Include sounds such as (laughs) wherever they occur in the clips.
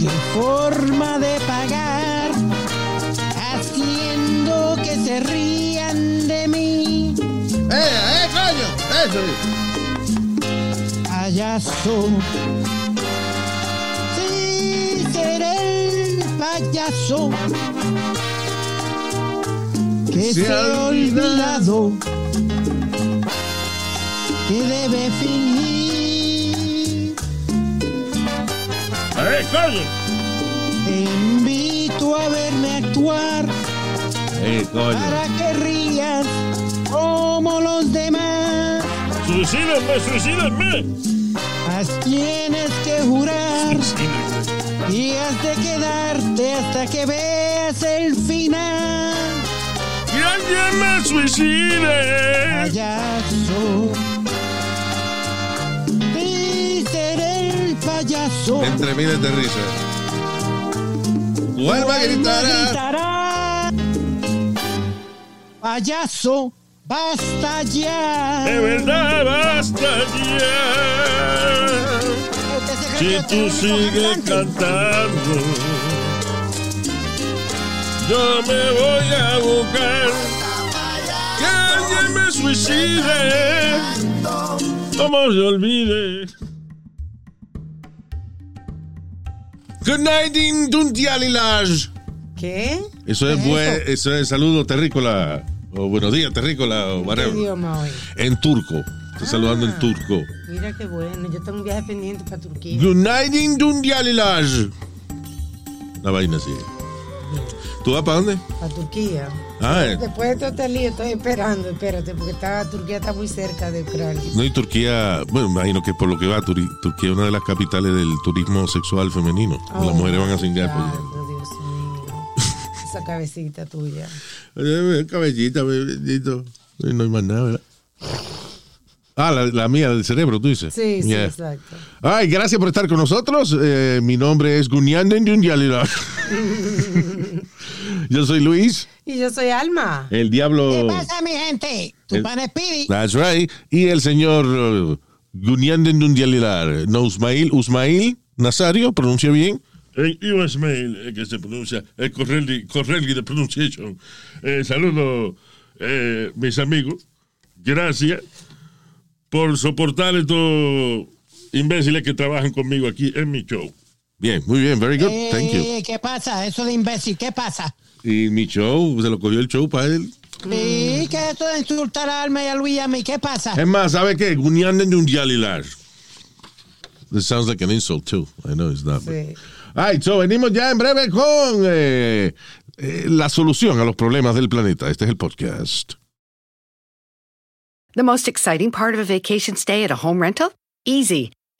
¿Qué forma de pagar? Haciendo que se rían de mí. ¡Eh, eh, coño! ¡Eso! Payaso. Sí, seré el payaso. Que Se se, ha ha olvidado. Que debe fingir. ¡Eh! Te invito a verme actuar. ¡Eh, coño! para que rías como los demás. ¡Suicídenme, suicídenme! Mas tienes que jurar y has de quedarte hasta que veas el final. ¡Que alguien me suicide! Payaso. Payaso. Entre miles de risas. Tu alma gritará. gritará. Payaso, basta ya. De verdad, basta ya. Este Si tú sigues cantando, yo me voy a buscar que alguien me suicide. Como se olvide. Good night, Induntialilage. ¿Qué? Eso es, ¿Qué buen, eso es saludo terrícola. O buenos días, terrícola. O ¿Qué idioma hoy? En turco. Estoy saludando en Ah. turco. Mira qué bueno. Yo tengo un viaje pendiente para Turquía. Good night, Induntialilage. Una vaina así. ¿Tú vas para dónde? Para Turquía. Después de todo este lío estoy esperando, espérate, porque está, Turquía está muy cerca de Ucrania. No, y Turquía, bueno, imagino que por lo que va, Turquía es una de las capitales del turismo sexual femenino. Las Oh, mujeres van a cingar. por Dios mío. Esa cabecita tuya. (laughs) Cabellita, bendito. Eh, No hay más nada, ¿verdad? Ah, la, la mía del cerebro, tú dices. Sí, sí, exacto. Ay, gracias por estar con nosotros. Eh, mi nombre es Gunyanden Yunyalila. (laughs) (laughs) Yo soy Luis, Y yo soy Alma. el diablo. ¿Qué pasa, mi gente? Tu El- pan Speedy. That's right. Y el señor uh, Gunyanden Yunyalilar. No, Usmail, Usmail Nazario, pronuncia bien. En US Mail, eh, que se pronuncia, el correlli, correlli de pronunciation. Eh, saludo, eh, mis amigos. Gracias por soportar estos imbéciles que trabajan conmigo aquí en mi show. Bien, muy bien, very good. Thank you. Eh, ¿Qué pasa? Eso de imbécil, ¿qué pasa? Y mi show, se lo cogió el show para él. Sí, que eso de insultar a Alma y a Luis y a mí, ¿qué pasa? Es más, ¿sabe qué? Gunyanden Yunyalilar. This sounds like an insult too. I know it's not. but- Sí. All right, so venimos ya en breve con eh, eh, la solución a los problemas del planeta. Este es el podcast. The most exciting part of a vacation stay at a home rental? Easy.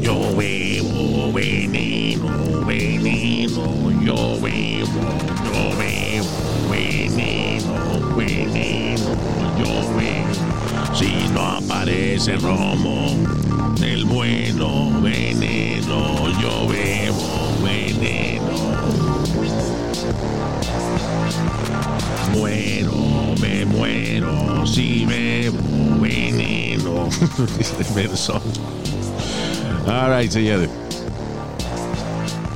Yo bebo bebo veneno, veneno, yo bebo, yo bebo aparece romo, del bueno veneno, yo bebo veneno. Muero, me muero, si bebo veneno. (laughs) Verso. All right, señores.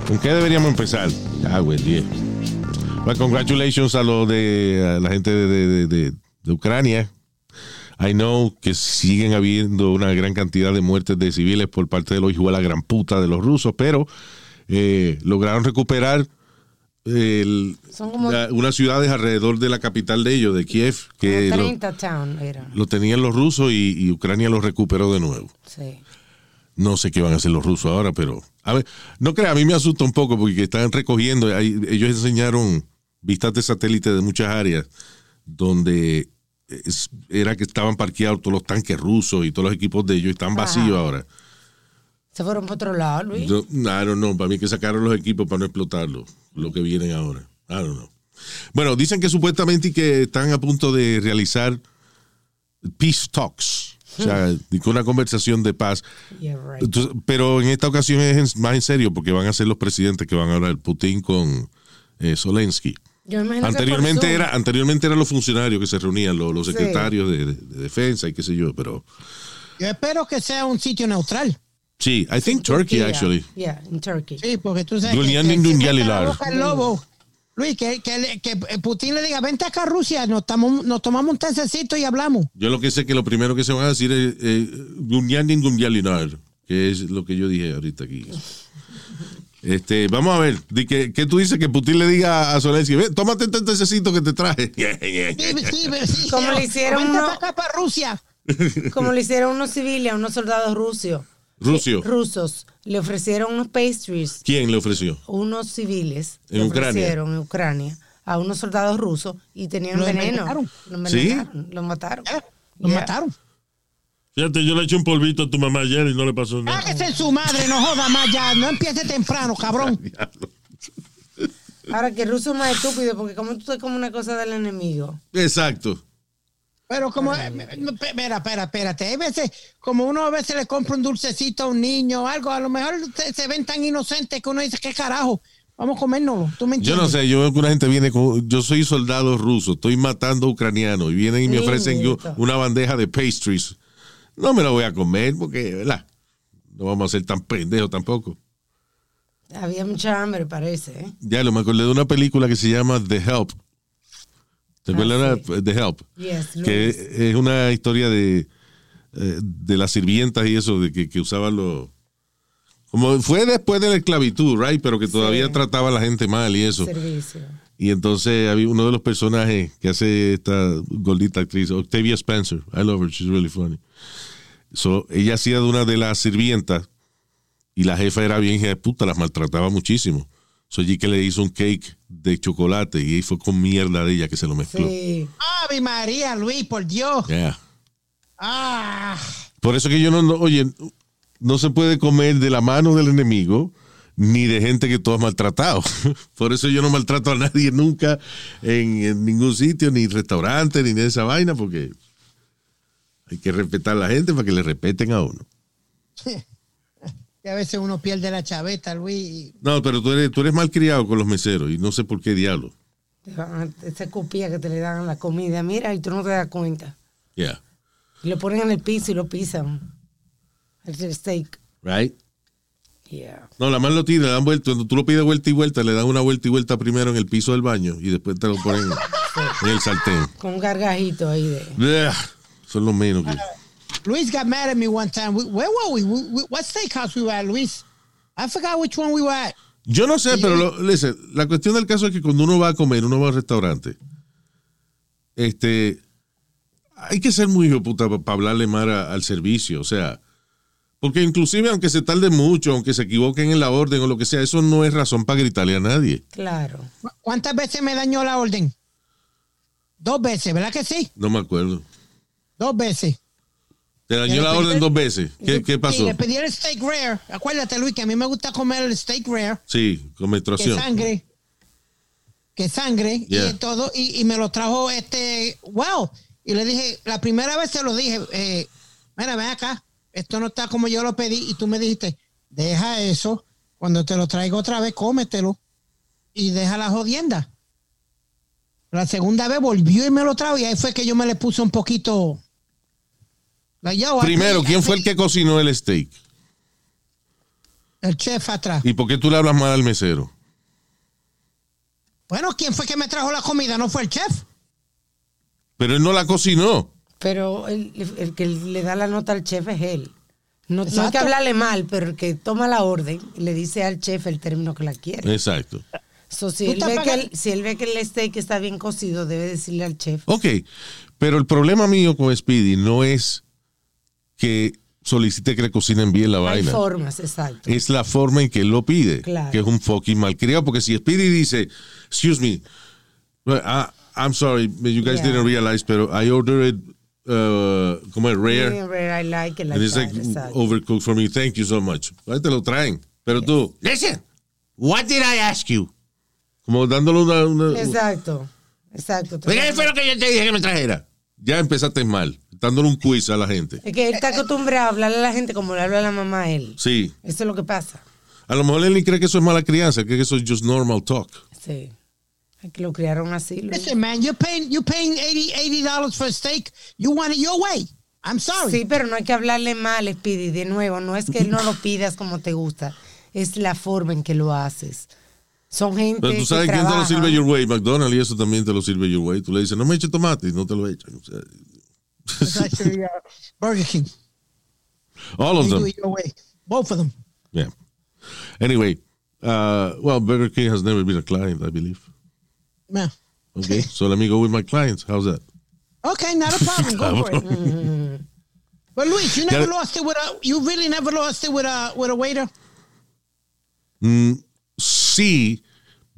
¿Con qué deberíamos empezar? Ah, día. Well, congratulations a lo de a la gente de Ucrania. I know que siguen habiendo una gran cantidad de muertes de civiles por parte de los hijos de la gran puta de los rusos, pero eh, lograron recuperar el- Son como la- unas ciudades alrededor de la capital de ellos, de Kiev, que lo, 30 town era. lo tenían los rusos y, y Ucrania lo recuperó de nuevo. Sí. No sé qué van a hacer los rusos ahora, pero a ver, no crea, a mí me asusta un poco porque están recogiendo, ellos enseñaron vistas de satélite de muchas áreas donde era que estaban parqueados todos los tanques rusos y todos los equipos de ellos están vacíos Ajá. ahora. Se fueron para otro lado, Luis. Yo, I don't know, para mí que sacaron los equipos para no explotarlo, lo que vienen ahora. I don't know. Bueno, dicen que supuestamente y que están a punto de realizar peace talks, o sea, (laughs) una conversación de paz. Yeah, right. Entonces, pero en esta ocasión es más en serio porque van a ser los presidentes que van a hablar, Putin con eh, Zelensky. Yo Anteriormente era, anteriormente eran los funcionarios que se reunían, los, los Sí. secretarios de, de- de defensa y qué sé yo, pero Yo espero que sea un sitio neutral. sí, I think Turkey Turquía. actually. Yeah, in Turkey. Sí, porque tú sabes. Dulyan que, que, que yalilar. la boca el lobo. Luis, que, que, que Putin le diga, vente acá a Rusia, nos, tamo- nos tomamos un tececito y hablamos. Yo lo que sé que lo primero que se van a decir es eh, que es lo que yo dije ahorita aquí. Este, vamos a ver, di que, que tú dices que Putin le diga a Zelensky, "Ve, tómate este tececito que te traje. (laughs) Sí, sí, sí, Como sí, le hicieron uno- para acá, para Rusia. (laughs) Como le hicieron unos civiles a unos soldados rusos. Rucio. Rusos. Le ofrecieron unos pastries, ¿Quién le ofreció? unos civiles. En le Ucrania. ofrecieron en Ucrania a unos soldados rusos y tenían Lo veneno. envenenaron. Lo ¿Sí? envenenaron. Los mataron. Eh, Yeah. mataron. Fíjate, yo le eché un polvito a tu mamá ayer y no le pasó nada. Hágase en su madre, no joda más ya. No empiece temprano, cabrón. Ahora que el ruso es más estúpido porque como tú te comes una cosa del enemigo. Exacto. Pero como, eh, espera, espera, espérate. Hay veces, como uno a veces le compra un dulcecito a un niño o algo, a lo mejor se, se ven tan inocentes que uno dice, ¿qué carajo? Vamos a comérnoslo. ¿Tú me Yo no sé, yo veo que una gente viene con, yo soy soldado ruso, estoy matando ucranianos y vienen y me ofrecen yo una bandeja de pastries. No me la voy a comer porque, ¿verdad? No vamos a ser tan pendejos tampoco. Había mucha hambre, parece. ¿eh? Ya lo me acordé de una película que se llama The Help. ¿Te Ah, acuerdas sí. de The Help? Yes, que es una historia de, eh, de las sirvientas y eso, de que, que usaban los... Como fue después de la esclavitud, right? Pero que todavía Sí. trataba a la gente mal y eso. Servicio. Y entonces había uno de los personajes que hace esta gordita actriz, Octavia Spencer. I love her, she's really funny. So, ella hacía de una de las sirvientas y la jefa era bien hija de puta, las maltrataba muchísimo. So, allí que le hizo un cake de chocolate y fue con mierda de ella que se lo mezcló. Sí. Ave María, Luis, por Dios. Yeah. Ah, Por eso que yo no, no- oye, no se puede comer de la mano del enemigo ni de gente que tú has maltratado. (laughs) Por eso yo no maltrato a nadie nunca en, en ningún sitio, ni restaurante, ni de esa vaina, porque hay que respetar a la gente para que le respeten a uno. que a veces uno pierde la chaveta, Luis. y- No, pero tú eres, tú eres malcriado con los meseros y no sé por qué diablo. Esa copia que te le dan a la comida, mira, y tú no te das cuenta. Yeah. Y lo ponen en el piso y lo pisan. El steak. Right? Yeah. No, la más lo tira, le dan vuelta. Cuando tú lo pides vuelta y vuelta, le dan una vuelta y vuelta primero en el piso del baño y después te lo ponen en el sartén. (laughs) Con un gargajito ahí de. Son los menos que. Luis got mad at me one time. Where were we? What steakhouse we were at, Luis? I forgot which one we were at. Yo no sé, pero lo- listen, la cuestión del caso es que cuando uno va a comer, uno va al restaurante, este, hay que ser muy hijo de puta para hablarle mal a- al servicio, o sea, porque inclusive aunque se tarde mucho, aunque se equivoquen en la orden o lo que sea, eso no es razón para gritarle a nadie. Claro. ¿Cu- ¿Cuántas veces me dañó la orden? Dos veces, ¿verdad que sí? No me acuerdo. Dos veces. Te dañó la orden dos veces. ¿Qué, qué Sí, pasó? le pedí el steak rare. Acuérdate, Luis, que a mí me gusta comer el steak rare. Sí, con Que menstruación. sangre. Que sangre Yeah. y todo. Y, y me lo trajo este. Wow. Y le dije, la primera vez se lo dije, eh, mira, ven acá. Esto no está como yo lo pedí. Y tú me dijiste, deja eso. Cuando te lo traigo otra vez, cómetelo. Y deja la jodienda. La segunda vez volvió y me lo trajo. Y ahí fue que yo me le puse un poquito. Like, yo, Primero, ¿quién fue el que cocinó el steak? El chef atrás. ¿Y por qué tú le hablas mal al mesero? Bueno, ¿quién fue que me trajo la comida? ¿No fue el chef? Pero él no la cocinó. Pero el, el que le da la nota al chef es él. No, no hay que hablarle mal, pero el que toma la orden le dice al chef el término que la quiere. Exacto. So, si, él ve que el, si él ve que el steak está bien cocido, debe decirle al chef. Ok, pero el problema mío con Speedy no es que solicite que le cocinen bien la Hay vaina. formas, exacto. Es la forma en que él lo pide, Claro. que es un fucking malcriado. Porque si Speedy dice, excuse me, I- I'm sorry, you guys Yeah. didn't realize, pero I ordered it, uh, como es rare, Medium rare, I like it like and it's that, like overcooked for me, thank you so much. Ahí te lo traen. Pero tú, listen, what did I ask you? Como dándole una... una Exacto, exacto. ¿Qué fue lo que yo te dije que me trajera? Ya empezaste mal, dándole un quiz a la gente. Es que él está acostumbrado a hablarle a la gente como le habla la mamá a él. Sí. Eso es lo que pasa. A lo mejor él ni cree que eso es mala crianza, cree que eso es just normal talk. Sí. Que lo criaron así. Luis. Listen, man, you're paying, you're paying 80 dollars for a steak. You want it your way. I'm sorry. Sí, pero no hay que hablarle mal, Speedy. De nuevo, no es que no lo pidas como te gusta, es la forma en que lo haces. Son gente Pero tú sabes que quién te lo sirve your way. McDonald's y eso también te lo sirve your way. Tú le dices, no me eche tomate y no te lo echan. O sea, It's actually uh, Burger King. all of They do them. it your way. Both of them. Yeah. Anyway, uh, well, Burger King has never been a client, I believe. Yeah. Okay, so let me go with my clients. How's that? Okay, not a problem. Go (laughs) for it. (laughs) But Luis, you never lost it with a. You really never lost it with a with a waiter. Mm, sí,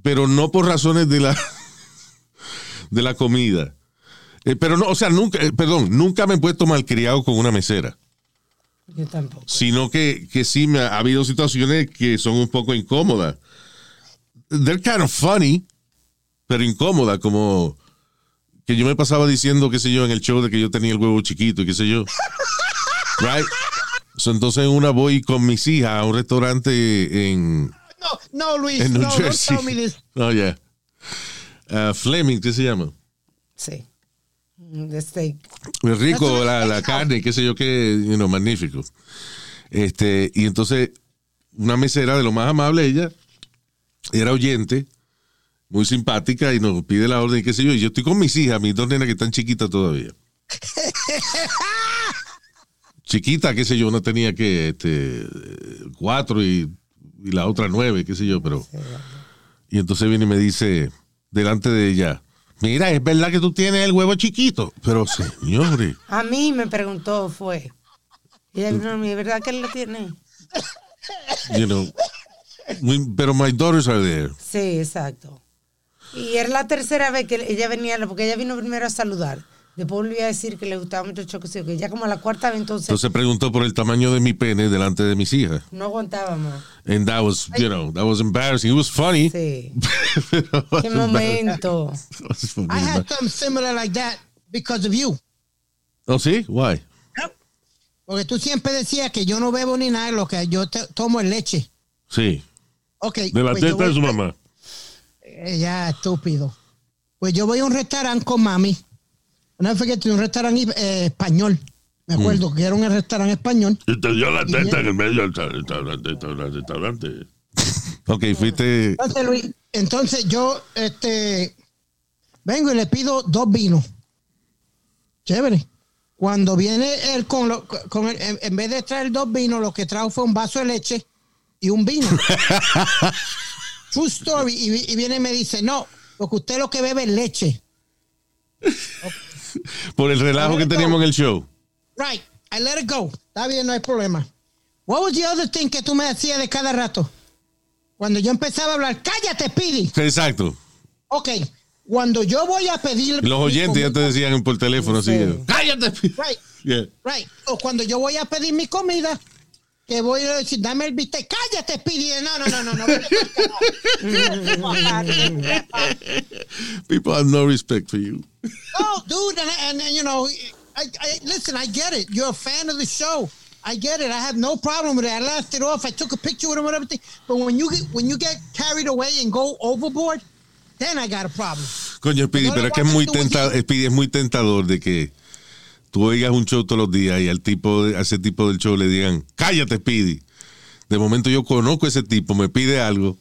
pero no por razones de la (laughs) de la comida. Eh, pero no, o sea, nunca, eh, perdón, nunca me he puesto malcriado con una mesera. Yo tampoco. sino que, que sí me ha, ha habido situaciones que son un poco incómodas. They're kind of funny, pero incómodas, como que yo me pasaba diciendo, qué sé yo, en el show de que yo tenía el huevo chiquito y qué sé yo. (laughs) Right? So, entonces en una voy con mis hijas a un restaurante en, No, no, Luis. en New no, don't Jersey. tell me this. Oh, yeah. Uh, Fleming, ¿qué se llama? Sí. De steak. Es rico la, la carne, qué sé yo qué, you know, magnífico. Este, y entonces, una mesera de lo más amable, ella era oyente, muy simpática, y nos pide la orden, qué sé yo, y yo estoy con mis hijas, mis dos nenas que están chiquitas todavía. (laughs) Chiquita, qué sé yo, una tenía que este, cuatro y, y la otra nueve, qué sé yo, pero. Y entonces viene y me dice, delante de ella, mira, es verdad que tú tienes el huevo chiquito. Pero señores, A mí me preguntó, fue. Y ella vino a mí, ¿verdad que él lo tiene? you know, we- pero my daughters are there. Sí, exacto. Y era la tercera vez que ella venía, porque ella vino primero a saludar. Después volví a decir que le gustaba mucho el chocolate, que ya como a la cuarta vez entonces Entonces preguntó por el tamaño de mi pene delante de mis hijas. no aguantaba más. And that was, you know, that was embarrassing. It was funny. Sí. (laughs) was Qué momento. (laughs) I had something similar like that because of you. Oh, sí? Why? Porque tú siempre decías que yo no bebo ni nada, lo que yo te- tomo es leche. Sí. Ok. De la pues teta de su mamá. Eh, ya, estúpido. Pues yo voy a un restaurante con mami. Una vez que un restaurante eh, español. Me acuerdo que era un restaurante español. Y te dio la teta en el medio del ta- restaurante. restaurante, restaurante. Ok, fuiste. Entonces, Luis, entonces yo este, vengo y le pido dos vinos. Chévere. Cuando viene él con, lo- con el- en, en vez de traer dos vinos, lo que trajo fue un vaso de leche y un vino. (laughs) True story. Y, vi- y viene y me dice, no, porque usted lo que bebe es leche. (laughs) Por el relajo que teníamos en el show. Right. I let it go. Está bien, no hay problema. What was the other thing que tú me decías de cada rato? Cuando yo empezaba a hablar, cállate, Pidi. Exacto. Ok. Cuando yo voy a pedir. Los oyentes ya te decían por teléfono así. Sí. ¡Cállate! Right. Yeah. Right. O cuando yo voy a pedir mi comida, que voy a decir, dame el bistec. Cállate, Speedy. No, no, no, no, no. (laughs) People have no respect for you. Oh, dude, and, and, and you know, I, I listen. I get it. You're a fan of the show. I get it. I have no problem with it. I laughed it off. I took a picture with him and everything. But when you get when you get carried away and go overboard, then I got a problem. Coño, Speedy, pero es que es muy, tenta, Speedy, es muy tentador de que tú oigas un show todos los días y al tipo, de- a ese tipo del show le digan, cállate, Speedy. De momento yo conozco a ese tipo, me pide algo.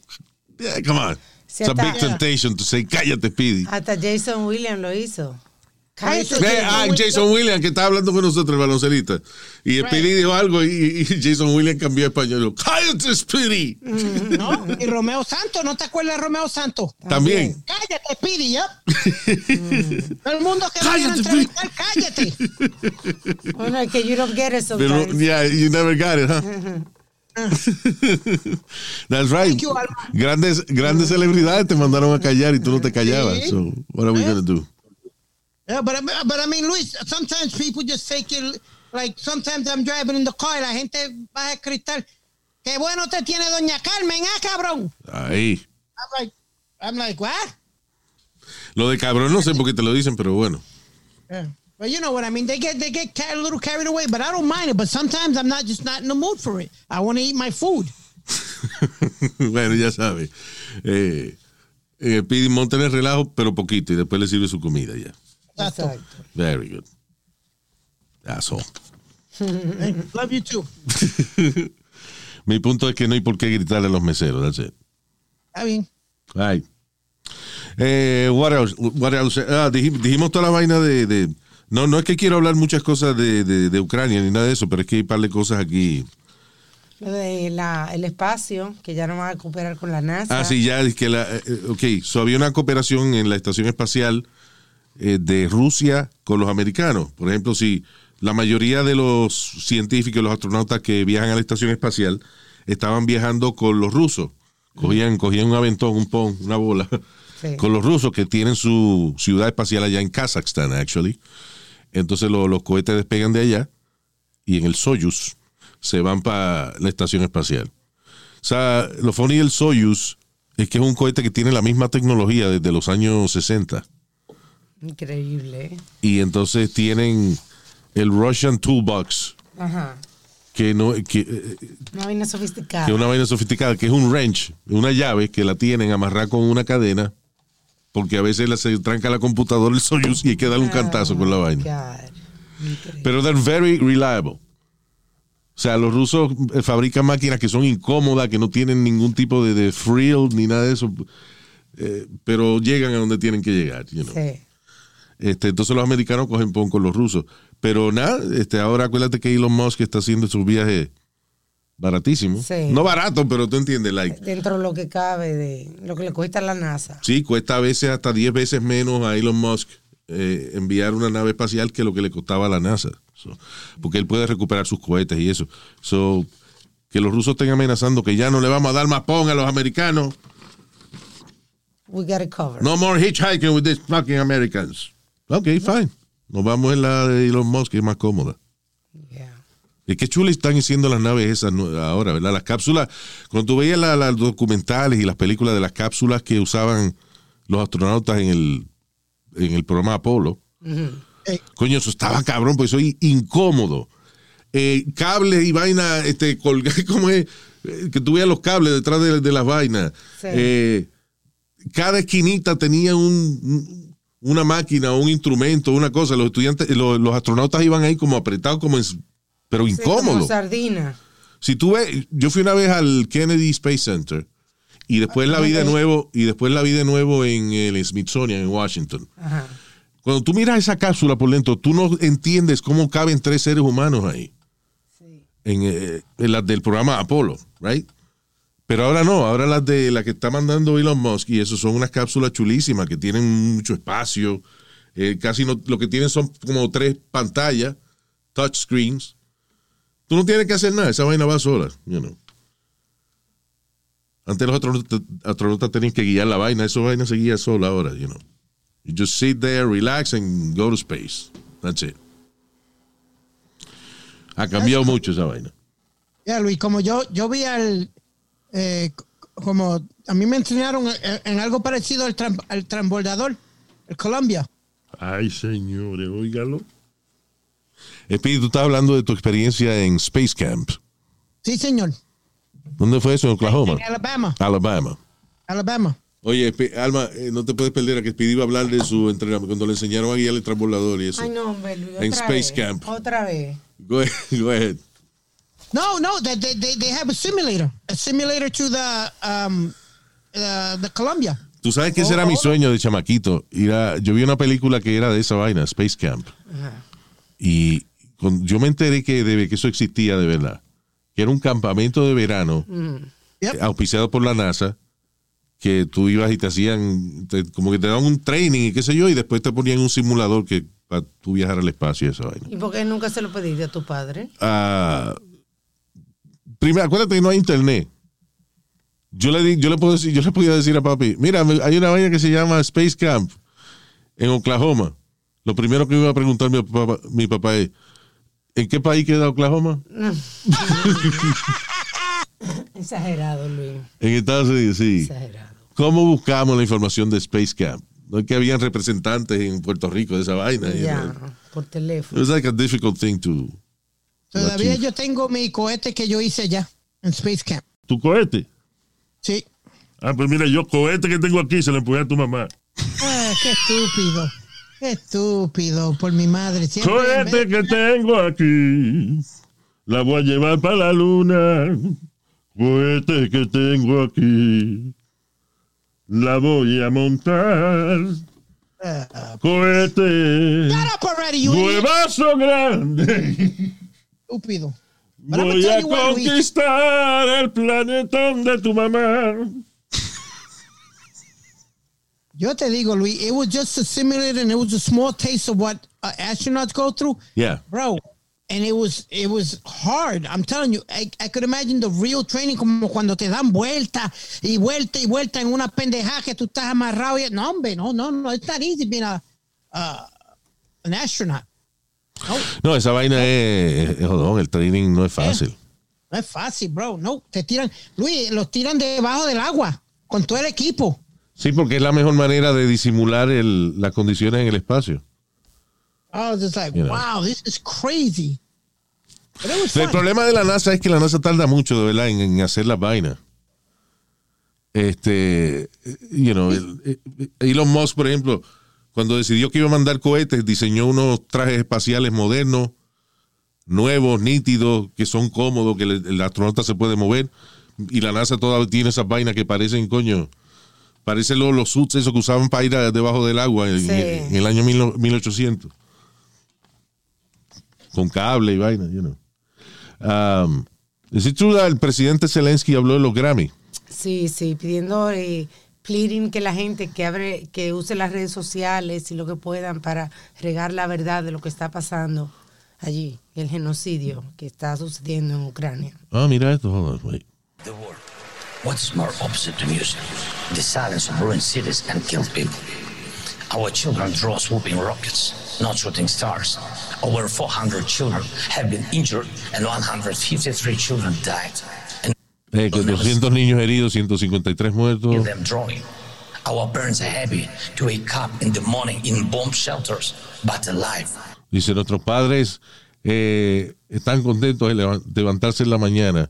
Yeah, come on. Sí, It's a big temptation to say, cállate, Speedy. Hasta Jason Williams lo hizo. Cállate. Ve, ah, Jason Williams, que estaba hablando con nosotros, el baloncelista. Y Speedy dijo algo y, y Jason Williams cambió a español. Cállate, Speedy. ¿No? Y Romeo Santos, ¿no te acuerdas de Romeo Santos? También. Cállate, Speedy, yep. (laughs) Todo el mundo que Cállate, entrevistar, cállate. Bueno, es que you don't get it Pero, sometimes. yeah, you never got it, huh? (laughs) That's right. Thank you, Alma. Grandes, grandes celebridades te mandaron a callar y tú no te callabas. Sí. So, what are we going to do? Yeah, but, I- but I mean, Luis, sometimes people just take it, like, sometimes I'm driving in the car y la gente baja el cristal. Qué bueno te tiene Doña Carmen, ah, cabrón. Ahí. I'm like, I'm like, what? Lo de cabrón no sé por qué te lo dicen, pero bueno. Yeah. But you know what I mean. They get they get a little carried away, but I don't mind it. But sometimes I'm not just not in the mood for it. I want to eat my food. (laughs) bueno, ya sabes. Eh, eh, pide relajo, pero poquito, y después le sirve su comida ya. That's all. Very good. That's all. Hey, love you too. (laughs) Mi punto es que no hay por qué gritarle a los meseros. That's it. I mean, Right. Eh, what else? What else? Ah, dij- dijimos toda la vaina de, de- No, no es que quiero hablar muchas cosas de, de- de Ucrania ni nada de eso, pero es que hay un par de cosas aquí. Lo de la, el espacio, que ya no va a cooperar con la NASA. Ah, sí, ya es que la. eh, eh, ok, so había una cooperación en la estación espacial eh, de Rusia con los americanos. Por ejemplo, si la mayoría de los científicos, los astronautas que viajan a la estación espacial, estaban viajando con los rusos. Cogían, cogían un aventón, un pon, una bola, (laughs) Sí. con los rusos que tienen su ciudad espacial allá en Kazajstán, actually. Entonces lo- los cohetes despegan de allá y en el Soyuz se van para la estación espacial. O sea, lo funny del Soyuz es que es un cohete que tiene la misma tecnología desde los años 60. Increíble. ¿eh? Y entonces tienen el Russian Toolbox, Ajá. que no que, eh, Una vaina sofisticada. que es una vaina sofisticada, que es un wrench, una llave que la tienen amarrada con una cadena, porque a veces la- se tranca la computadora el Soyuz y hay que darle un cantazo con la vaina. Pero they're very reliable. O sea, los rusos eh, fabrican máquinas que son incómodas, que no tienen ningún tipo de, de frill ni nada de eso, eh, pero llegan a donde tienen que llegar. you know. Sí. Este, entonces los americanos cogen pon con los rusos. Pero nada, este, ahora acuérdate que Elon Musk está haciendo sus viajes baratísimos. Sí. No barato, pero tú entiendes, like, Dentro de lo que cabe, de lo que le cuesta a la NASA. sí, cuesta a veces hasta 10 veces menos a Elon Musk eh, enviar una nave espacial que lo que le costaba a la NASA. So, porque él puede recuperar sus cohetes y eso. So, que los rusos estén amenazando que ya no le vamos a dar más pon a los americanos. We got it covered. No more hitchhiking with these fucking Americans. Ok, fine. Nos vamos en la de Elon Musk, que es más cómoda. Yeah. Y qué chulas están haciendo las naves esas ahora, ¿verdad? Las cápsulas, cuando tú veías la- las documentales y las películas de las cápsulas que usaban los astronautas en el, en el programa Apolo, coño, eso estaba cabrón, porque soy incómodo. Eh, cables y vaina, este, colgar, (laughs) como es, Eh, que tú veías los cables detrás de, de las vainas. Sí. Eh, cada esquinita tenía un, una máquina, un instrumento, una cosa. Los estudiantes, los, los astronautas iban ahí como apretados, como en, pero Sí, incómodos. sardina. Si tú ves, yo fui una vez al Kennedy Space Center y después la vi de nuevo y después la vi de nuevo en el Smithsonian en Washington. Ajá. Cuando tú miras esa cápsula por dentro, tú no entiendes cómo caben tres seres humanos ahí. En, eh, en las del programa Apolo, right? Pero ahora no, ahora las de la que está mandando Elon Musk y eso son unas cápsulas chulísimas que tienen mucho espacio. eh, casi no, lo que tienen son como tres pantallas, touch screens. Tú no tienes que hacer nada, esa vaina va sola, you know. Antes los astronautas, astronautas tenían que guiar la vaina, esa vaina se guía sola ahora, you know. You just sit there, relax and go to space. That's it. Ha cambiado mucho esa vaina. Ya, Luis, como yo, yo vi al. Eh, como a mí me enseñaron en, en algo parecido al, tram- al transbordador, el Columbia. Ay, señores, óigalo. Espíritu, tú estás hablando de tu experiencia en Space Camp. Sí, señor. ¿Dónde fue eso? ¿En Oklahoma? En Alabama. Alabama. Alabama. Oye, Alma, eh, no te puedes perder a que Speedy iba a hablar de su entrenamiento cuando le enseñaron a guiar el transbordador y eso. Ay, no, hombre, Luis, En otra Space vez, Camp. Otra vez. Go ahead. Go ahead. No, no, they, they, they, they have a simulator. A simulator to the, um, uh, the Columbia. Tú sabes que ese era mi sueño de chamaquito. Ir a- yo vi una película que era de esa vaina, Space Camp. Y con- yo me enteré que, de, que eso existía de verdad. Que era un campamento de verano Yep. auspiciado por la NASA. Que tú ibas y te hacían, te- como que te daban un training y qué sé yo, y después te ponían un simulador que para tú viajar al espacio y esa vaina. ¿Y por qué nunca se lo pediste a tu padre? Ah, primero, acuérdate que no hay internet. Yo le, di- yo le puedo decir, yo le podía decir a papi, mira, hay una vaina que se llama Space Camp en Oklahoma. Lo primero que me iba a preguntar mi papá, mi papá es, ¿en qué país queda Oklahoma? (laughs) Exagerado, Luis. En Estados Unidos, sí. Exagerado. ¿Cómo buscamos la información de Space Camp? No es que habían representantes en Puerto Rico de esa vaina. Ya, por teléfono. was like a difficult thing to... Todavía yo tengo mi cohete que yo hice ya en Space Camp. ¿Tu cohete? Sí. Ah, pues mira, yo cohete que tengo aquí se lo empujé a tu mamá. Ah, qué estúpido. Qué estúpido, por mi madre. Siempre Cohete que tengo aquí, la voy a llevar para la luna. Cohete que tengo aquí, la voy a montar. Ah, Cohete, Shut up already, you huevazo grande. Estúpido. Voy a conquistar el planetón de tu mamá. Yo te digo, Luis, it was just a simulator and it was a small taste of what uh, astronauts go through. Yeah. Bro, and it was it was hard. I'm telling you, I, I could imagine the real training como cuando te dan vuelta y vuelta y vuelta en una pendejada que tú estás amarrado. Y, no, hombre, no, no, no, it's not easy being a, uh, an astronaut. No, No, esa vaina es, es jodón, el training no es fácil. no es fácil, bro. No, te tiran, Luis, los tiran debajo del agua con todo el equipo. Sí, porque es la mejor manera de disimular el- las condiciones en el espacio. Was just like, You know. wow, this is crazy. El problema de la NASA es que la NASA tarda mucho, de verdad, en, en hacer las vainas. Este, you know, el- eh, Elon Musk, por ejemplo, cuando decidió que iba a mandar cohetes, diseñó unos trajes espaciales modernos, nuevos, nítidos, que son cómodos, que el, el astronauta se puede mover. Y la NASA todavía tiene esas vainas que parecen, coño, parecen los, los suits esos que usaban para ir a- debajo del agua en, Sí. en el año mil- 1800. Con cable y vaina, you know. Um, true el presidente Zelensky habló de los Grammy? Sí, sí, pidiendo, eh, pleading que la gente que abre, que use las redes sociales y lo que puedan para regar la verdad de lo que está pasando allí, el genocidio que está sucediendo en Ucrania. Ah, mira esto, hold on, wait. The war. What's more opposite to music? The silence of ruined cities and killed people. Our children draw swooping rockets, not shooting stars. Over 400 children have been injured and 153 children died. And Eh, que 200 niños heridos, 153 hear muertos. Our parents are happy to wake up in the morning in bomb shelters, but alive. Dice, nuestros padres eh, están contentos de leva- levantarse en la mañana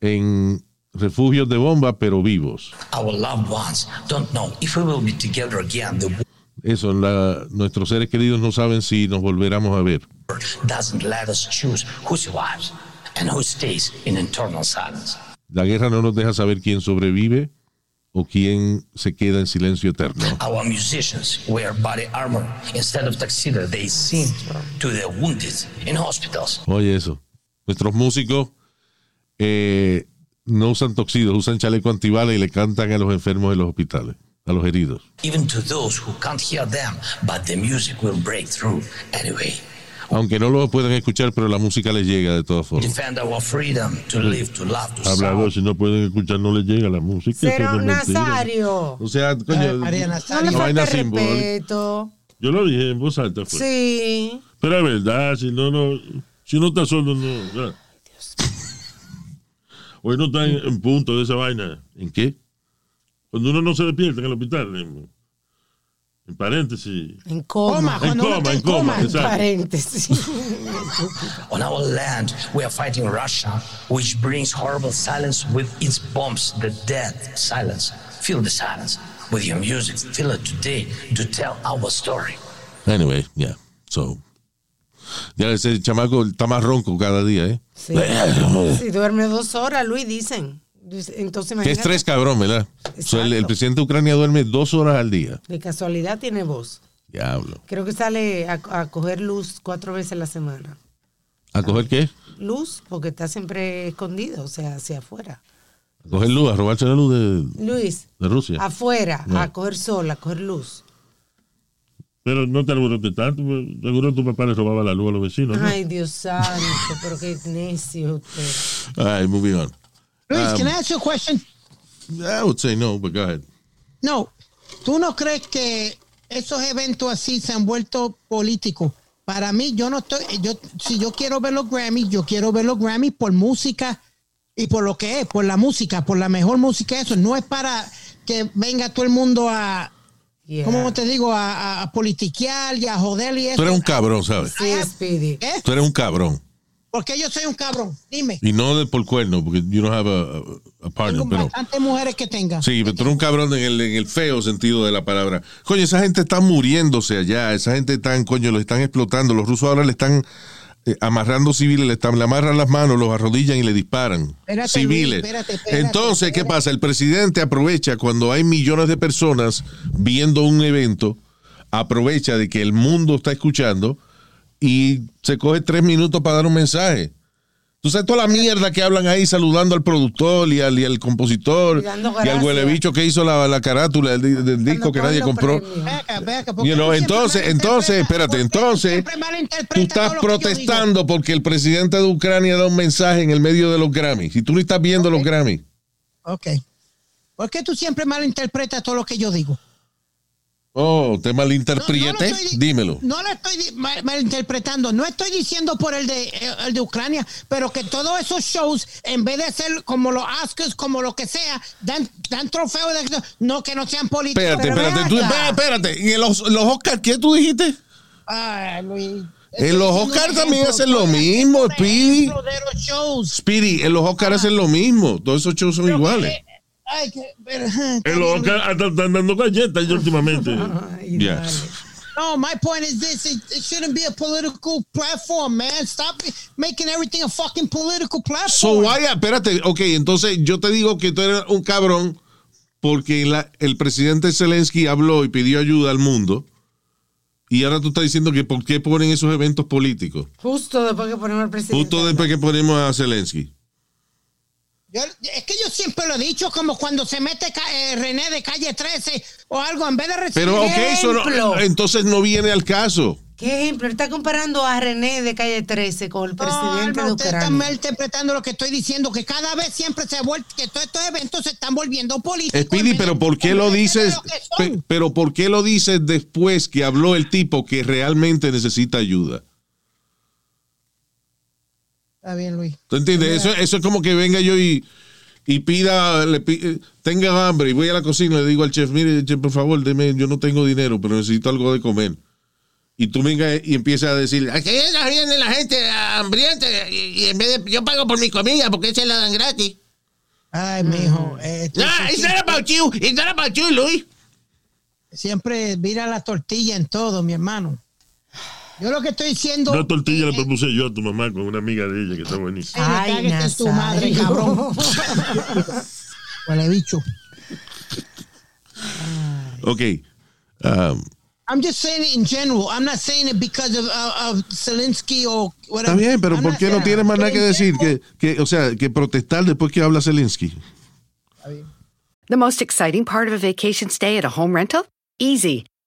en refugios de bomba, pero vivos. Our loved ones don't know if we will be together again. The Eso, la- nuestros seres queridos no saben si nos volveremos a ver. doesn't let us choose who survives and who stays in eternal silence. La guerra no nos deja saber quién sobrevive o quién se queda en silencio eterno. Our musicians wear body armor instead of tuxedo. They sing to the wounded in hospitals. Oye, eso. Nuestros músicos eh, no usan toxidos, usan chaleco antibalas y le cantan a los enfermos de los hospitales, a los heridos. Even to those who can't hear them, but the music will break through anyway. Aunque no lo puedan escuchar, pero la música les llega de todas formas. Defend our freedom to live, to love, to Hablador, sound. si no pueden escuchar, no les llega la música. Pero no es. Nazario, O sea, coño, María no Nazario. simbólica. respeto. Yo lo dije en voz alta. Fue. Sí. Pero es verdad, si no, no. Si uno está solo, no. ya. Hoy no está en, en punto de esa vaina. ¿En qué? Cuando uno no se despierta en el hospital, en, en paréntesis. En coma. En coma, está en en coma, coma. exacto. Paréntesis. (laughs) On our land, we are fighting Russia, which brings horrible silence with its bombs, the dead silence. Feel the silence with your music. Feel it today to tell our story. Anyway, yeah. So. Ya ese chamaco está más ronco cada día, ¿eh? Sí. (laughs) Si duerme dos horas, Luis, dicen. Dice- Entonces, Qué imagínate. estrés, cabrón, ¿verdad? El, presidente de Ucrania duerme dos horas al día. De casualidad tiene voz. Diablo. Creo que sale a, a coger luz cuatro veces a la semana. ¿A coger qué? Luz, porque está siempre escondido, o sea, hacia afuera. A coger luz, a robarse la luz de, Luis, de Rusia. afuera, No. a coger sol, a coger luz. Pero no te alborotes tanto, pues, seguro tu papá le robaba la luz a los vecinos. ¿no? Ay, Dios santo, pero qué necio usted. Right, moving on. Luis, Um, can I ask you a question? I would say no, but go ahead. No, ¿tú no crees que esos eventos así se han vuelto políticos? Para mí, yo no estoy, yo, si yo quiero ver los Grammys, yo quiero ver los Grammys por música y por lo que es, por la música, por la mejor música, eso. No es para que venga todo el mundo a, Yeah. ¿cómo te digo? A, a- a politiquear y a joder y eso. Tú eres un cabrón, ¿sabes? Sí, Speedy. ¿Eh? Tú eres un cabrón. Porque yo soy un cabrón. Dime. Y no de por cuerno, porque you don't have a, partner, Tengo pero... bastantes mujeres que tenga. Sí, pero tú eres un cabrón en el, en el feo sentido de la palabra. Coño, esa gente está muriéndose allá. Esa gente está, coño, lo están explotando. Los rusos ahora le están eh, amarrando civiles, le, están, le amarran las manos, los arrodillan y le disparan. Espérate, civiles. Luis, espérate, espérate, Entonces, ¿qué pasa? El presidente aprovecha cuando hay millones de personas viendo un evento, aprovecha de que el mundo está escuchando y se coge tres minutos para dar un mensaje. Tú sabes toda la mierda que hablan ahí saludando al productor y al, y al compositor Y y al gracias. huele bicho que hizo la, la carátula del, di- del disco que nadie compró. premios. Ve acá, ve acá, ¿por You qué know, tú siempre entonces, entonces, espérate, ¿Por qué tú entonces, tú estás protestando porque el presidente de Ucrania da un mensaje en el medio de los Grammys y tú no estás viendo los Grammys. Ok. ¿Por qué tú siempre malinterpretas todo lo que yo digo? Oh, te No, no malinterprete, di- dímelo. No lo estoy mal- malinterpretando. No estoy diciendo por el de, eh, el de Ucrania, pero que todos esos shows, en vez de ser como los Oscars, como lo que sea, dan, dan trofeos de no que no sean políticos. Espérate, espérate, tú, espérate. ¿Y en los, los Oscars qué tú dijiste? Ay, Luis. En los Oscars también hacen lo mismo, Speedy. Speedy, en los Oscars hacen lo mismo. Todos esos shows son iguales. que- ay, que- están dando galletas últimamente. (laughs) No, my point is this: it, it shouldn't be a political platform, man. Stop making everything a fucking political platform. So vaya, espérate, ok, entonces yo te digo que tú eres un cabrón porque la- el presidente Zelensky habló y pidió ayuda al mundo y ahora tú estás diciendo que por qué ponen esos eventos políticos. Justo después que ponemos al presidente. Justo después que ponemos a Zelensky. Yo- es que yo siempre lo he dicho, como cuando se mete ca- eh, René de calle 13 o algo, en vez de recibir. Pero ok, eso no- ejemplo. entonces no viene al caso. ¿Qué ejemplo? Él está comparando a René de calle 13 con el presidente no, de usted está malinterpretando lo que estoy diciendo, que cada vez siempre se vuelve, que todos estos eventos se están volviendo políticos. Speedy, pero ¿por qué lo dices? pe- pero ¿por qué lo dices después que habló el tipo que realmente necesita ayuda? Está bien, Luis. ¿Tú entiendes? Eso, eso es como que venga yo y, y pida, le eh, tenga hambre y voy a la cocina y le digo al chef, mire, chef, por favor, deme, yo no tengo dinero, pero necesito algo de comer. Y tú venga y empiezas a decir, aquí viene la gente hambrienta y, en vez de, yo pago por mi comida porque se la dan gratis. Ay, mijo. eh, tú- No, it's not about you, it's not about you, Luis. Siempre vira la tortilla en todo, mi hermano. Yo lo que estoy diciendo. Una tortilla eh, le propuse yo a tu mamá con una amiga de ella que está buenísima. Ay, cáguese en tu madre, cabrón. (laughs) Huele bicho. Ok. um, I'm just saying it in general. I'm not saying it because of, uh, of Zelensky or whatever. está bien, pero I'm ¿por not qué no tienes más nada que decir? Que, que, o sea, que protestar después que habla Zelensky. The most exciting part of a vacation stay at a home rental? Easy.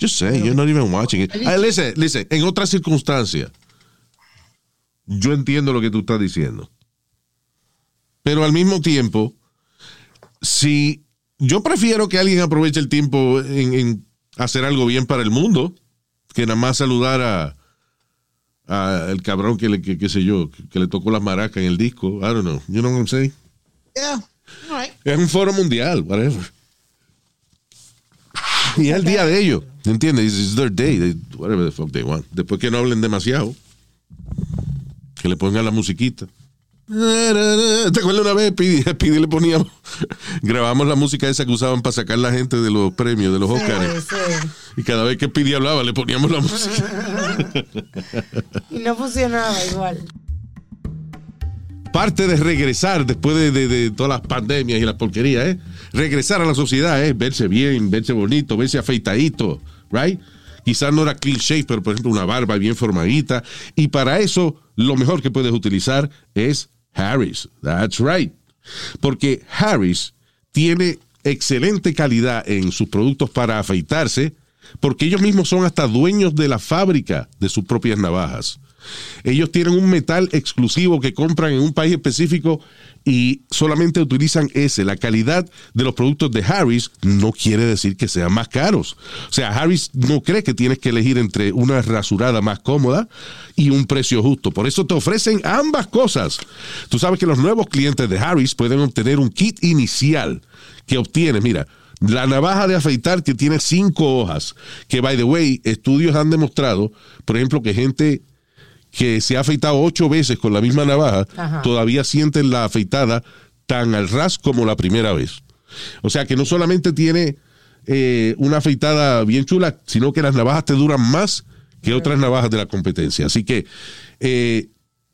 Just say, you're not even watching it. Ah, listen, listen, en otras circunstancias, yo entiendo lo que tú estás diciendo. Pero al mismo tiempo, si yo prefiero que alguien aproveche el tiempo en, en hacer algo bien para el mundo, que nada más saludar a, a el cabrón que le, que, qué sé yo, que, que le tocó las maracas en el disco. I don't know. You know what I'm saying? Yeah. All right. Es un foro mundial, whatever. Y es el día de ellos, ¿entiendes? It's their day, they- whatever the fuck they want. Después que no hablen demasiado, que le pongan la musiquita. ¿Te acuerdas una vez, Pidi? Speedy le poníamos, (laughs) grabamos la música esa que usaban para sacar la gente de los premios, de los. Sí, sí. Y cada vez que Pidi hablaba, le poníamos la música. (laughs) Y no funcionaba igual. parte de regresar después de, de- de todas las pandemias y las porquerías, ¿eh? Regresar a la sociedad, ¿eh? Verse bien, verse bonito, verse afeitadito, ¿right? Quizás no era clean shave, pero por ejemplo una barba bien formadita. Y para eso, lo mejor que puedes utilizar es Harris. That's right. Porque Harris tiene excelente calidad en sus productos para afeitarse, porque ellos mismos son hasta dueños de la fábrica de sus propias navajas. Ellos tienen un metal exclusivo que compran en un país específico y solamente utilizan ese. La calidad de los productos de Harris no quiere decir que sean más caros. O sea, Harris no cree que tienes que elegir entre una rasurada más cómoda y un precio justo. Por eso te ofrecen ambas cosas. Tú sabes que los nuevos clientes de Harris pueden obtener un kit inicial que obtienes, mira, la navaja de afeitar que tiene cinco hojas, que by the way, estudios han demostrado, por ejemplo, que gente que se ha afeitado ocho veces con la misma navaja, Ajá. todavía sienten la afeitada tan al ras como la primera vez. O sea que no solamente tiene eh, una afeitada bien chula, sino que las navajas te duran más que otras navajas de la competencia. Así que eh,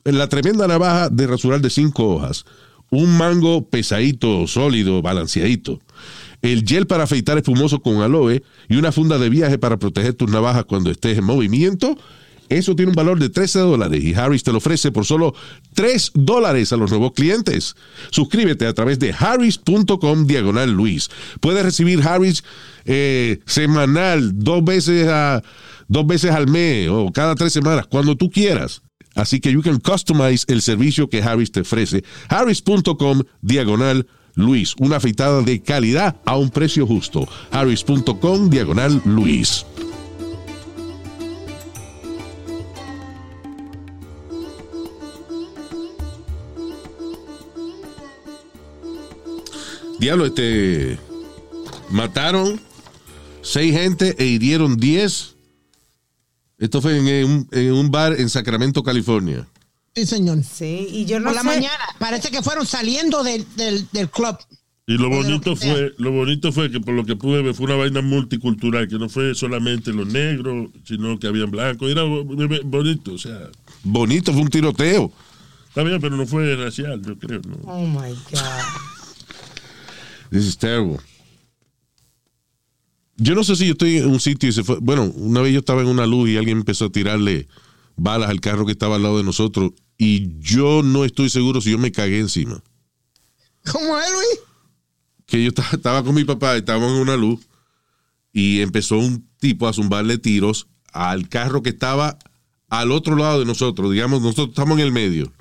la tremenda navaja de rasurar de cinco hojas, un mango pesadito, sólido, balanceadito, el gel para afeitar espumoso con aloe y una funda de viaje para proteger tus navajas cuando estés en movimiento. Eso tiene un valor de 13 dólares y Harris te lo ofrece por solo 3 dólares a los nuevos clientes. Suscríbete a través de harris.com diagonal Luis. Puedes recibir Harris eh, semanal, dos veces, a, dos veces al mes o cada tres semanas, cuando tú quieras. Así que you can customize el servicio que Harris te ofrece. Harris.com diagonal Luis. Una afeitada de calidad a un precio justo. Harris.com diagonal Luis. Diablo, este. Mataron seis gente e hirieron diez. Esto fue en, en un, en un bar en Sacramento, California. Sí, señor. Sí, y yo no Por la sé. mañana. Parece que fueron saliendo del, del, del club. Y lo bonito fue, lo bonito fue que por lo que pude ver fue una vaina multicultural, que no fue solamente los negros, sino que habían blancos. Era bo- bo- bonito, o sea, Bonito, fue un tiroteo. está bien, pero no fue racial, yo creo, ¿no? Oh my God. This is terrible. Yo no sé si yo estoy en un sitio y se fue. Bueno, una vez yo estaba en una luz y alguien empezó a tirarle balas al carro que estaba al lado de nosotros y yo no estoy seguro si yo me cagué encima. ¿Cómo es, Luis? que yo estaba, estaba con mi papá, estábamos en una luz y empezó un tipo a zumbarle tiros al carro que estaba al otro lado de nosotros, digamos, nosotros estamos en el medio.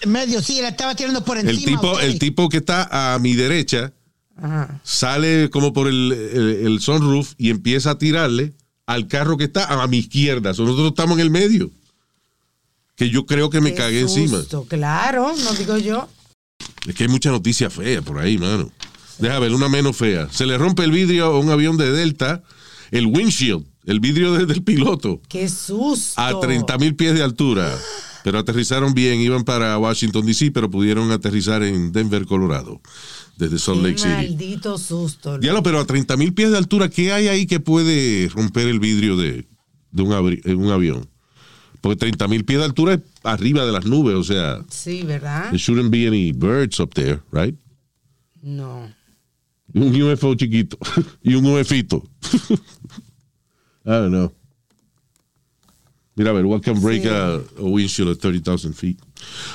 En medio, sí, la estaba tirando por encima. El tipo, el tipo que está a mi derecha Ajá. sale como por el, el, el sunroof y empieza a tirarle al carro que está a mi izquierda. So, nosotros estamos en el medio. Que yo creo que me Qué cagué encima. Claro, no digo yo. Es que hay mucha noticia fea por ahí, mano. Deja ver, una menos fea. Se le rompe el vidrio a un avión de Delta, el windshield, el vidrio de- del piloto, Qué susto. a 30 mil pies de altura. (gasps) Pero aterrizaron bien, iban para Washington, D.C., pero pudieron aterrizar en Denver, Colorado, desde Salt Lake City. maldito susto. Diablo, pero a 30 mil pies de altura, ¿qué hay ahí que puede romper el vidrio de, de un avión? Porque 30 mil pies de altura es arriba de las nubes, o sea, Sí, ¿verdad? there shouldn't be any birds up there, right? No. Un UFO chiquito (laughs) y un UFito. (laughs) I don't know. Mira, a ver, what can break a, a windshield at 30,000 feet?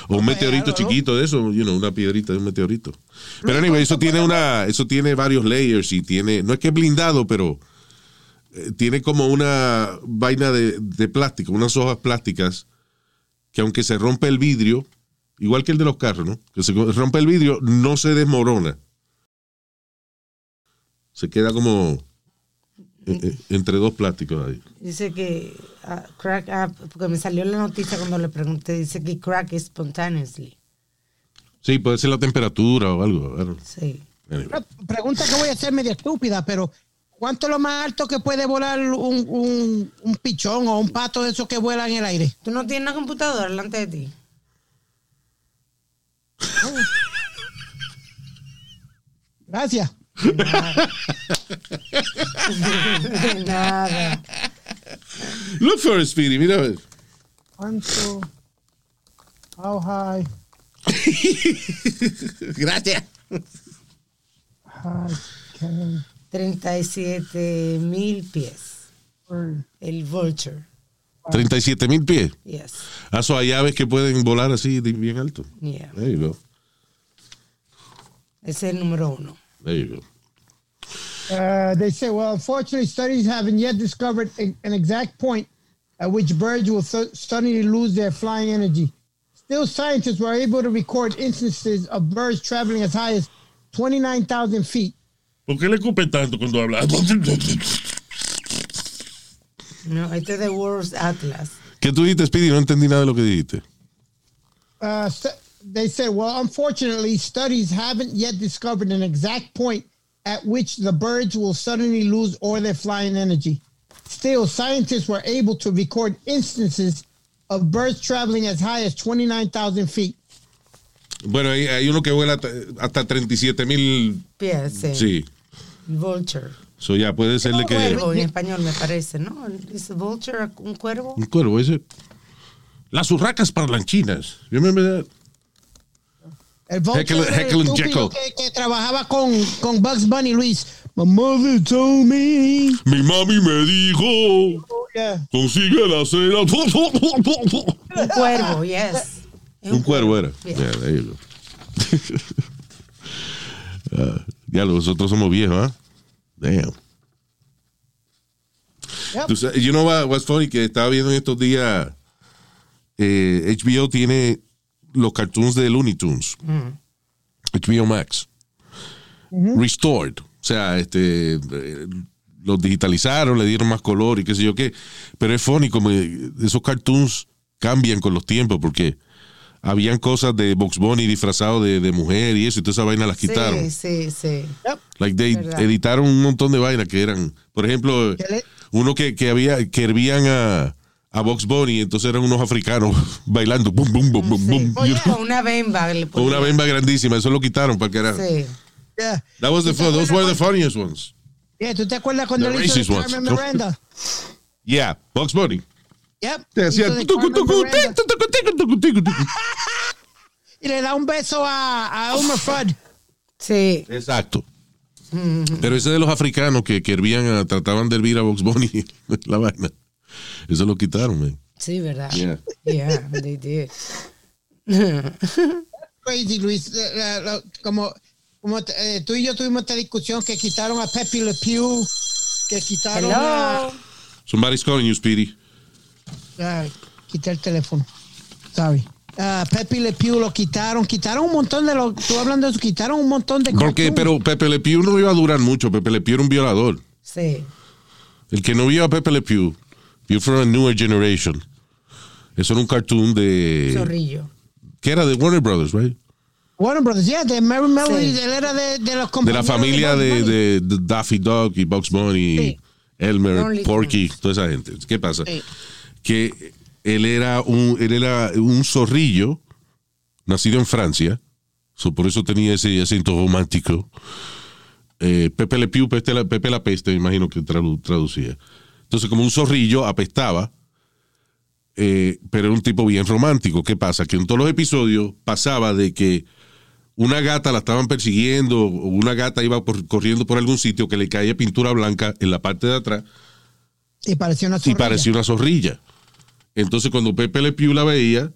O un meteorito chiquito de eso, you know, una piedrita de un meteorito. Pero anyway, eso tiene una, eso tiene varios layers y tiene, no es que es blindado, pero eh, tiene como una vaina de, de plástico, unas hojas plásticas que aunque se rompe el vidrio, igual que el de los carros, ¿no? Que se rompe el vidrio, no se desmorona. Se queda como eh, eh, entre dos plásticos ahí. Dice que ah, crack, porque me salió la noticia cuando le pregunté, dice que crack spontaneously. Sí, puede ser la temperatura o algo. Sí. anyway. Pregunta que voy a hacer media estúpida, pero ¿cuánto es lo más alto que puede volar un, un, un pichón o un pato de esos que vuelan en el aire? ¿Tú no tienes una computadora delante de ti? (laughs) Gracias. Nada. Look for it, Speedy, mira a ver. ¿Cuánto? How high? (laughs) Gracias. high can 37 mil pies. El vulture. 37 mil pies. Yes. Ah, so hay aves que pueden volar así de- bien alto. Yeah. There you go. Ese es el número uno. There you go. Uh, they say, well, unfortunately, studies haven't yet discovered a- an exact point at which birds will su- suddenly lose their flying energy. Still, scientists were able to record instances of birds traveling as high as 29,000 feet. ¿Por qué le escupe tanto cuando habla? No, este es de World Atlas. ¿Qué tú dijiste, Speedy? No entendí nada de lo que dijiste. Uh, stu- they said, well, unfortunately, studies haven't yet discovered an exact point at which the birds will suddenly lose all their flying energy. Still, scientists were able to record instances of birds traveling as high as 29,000 feet. Bueno, hay, hay uno que vuela hasta- hasta 37 mil. Pies, sí. Sí. Vulture. So ya puede ser de Un que. cuervo en español me parece, ¿no? ¿Es vulture un cuervo? Un cuervo ese. Las urracas parlanchinas. You remember that? El vulture Heckle- Heckle estúpido Jekyll. que, que trabajaba con, con Bugs Bunny, Luis. My mother told me. Mi mami me dijo, Yeah. consigue la cera. (laughs) Un cuervo, yes. Es Un cuervo era. Yeah. Yeah, there you go. Ah, ya, (laughs) nosotros somos viejos, ¿ah? Damn. Yep. Tú sabes, you know what, what's funny? Que estaba viendo en estos días. eh, HBO tiene los cartoons de Looney Tunes. HBO Max. Restored. O sea, este. eh, los digitalizaron, le dieron más color y qué sé yo qué. Pero es funny como esos cartoons cambian con los tiempos porque habían cosas de Box Bunny disfrazado de, de mujer y eso y toda esa vaina las quitaron. Sí, sí, sí. Like they editaron un montón de vainas que eran, por ejemplo, ¿Qué le- uno que, que había que hervían a, a Box Bunny, entonces eran unos africanos (laughs) bailando, bum, bum, bum, bum, Sí. bum, Oye, you know, con una bemba. con una bemba grandísima, eso lo quitaron para que era. Sí. Yeah. That was the those were the funniest ones. Yeah, ¿tú te acuerdas cuando The le hizo. Carmen Miranda? Yeah, Box Bunny. Yep. Te hacía. (laughs) Y le da un beso a, a Elmer Fudd. Sí. Exacto. Pero ese de los africanos que, que hervían a- trataban de hervir a Box Bunny, (laughs) la vaina. (laughs) Eso lo quitaron, man. Sí, ¿verdad? Yeah. Yeah, they did. (laughs) Crazy, Luis. Eh, como como eh, tú y yo tuvimos esta discusión que quitaron a Pepe Le Pew, que quitaron a... Somebody's calling you, Speedy. Ay, quité el teléfono. Sorry. Ah, Pepe Le Pew lo quitaron. Quitaron un montón de lo... Tú hablando de eso, quitaron un montón de Porque, pero Pepe Le Pew no iba a durar mucho. Pepe Le Pew era un violador. Sí. El que no vio a Pepe Le Pew, vio from a newer generation. Eso era un cartoon de. Zorrillo. que era de Warner Brothers, right? Warner Brothers, yeah, de Mary Melody, Sí. él era de, de los De la familia de, de, de Daffy Duck y Bugs Bunny, Sí. Elmer, Porky, toda esa gente. ¿Qué pasa? Sí. Que él era un, él era un zorrillo nacido en Francia, so por eso tenía ese acento romántico. Eh, Pepe Le Pew, Pepe la, Pepe la Peste, me imagino que tradu- traducía. Entonces, como un zorrillo, apestaba, eh, pero era un tipo bien romántico. ¿Qué pasa? Que en todos los episodios pasaba de que una gata la estaban persiguiendo, o una gata iba por- corriendo por algún sitio que le caía pintura blanca en la parte de atrás Y parecía una y zorrilla. parecía una zorrilla. Entonces cuando Pepe Le Pew la veía,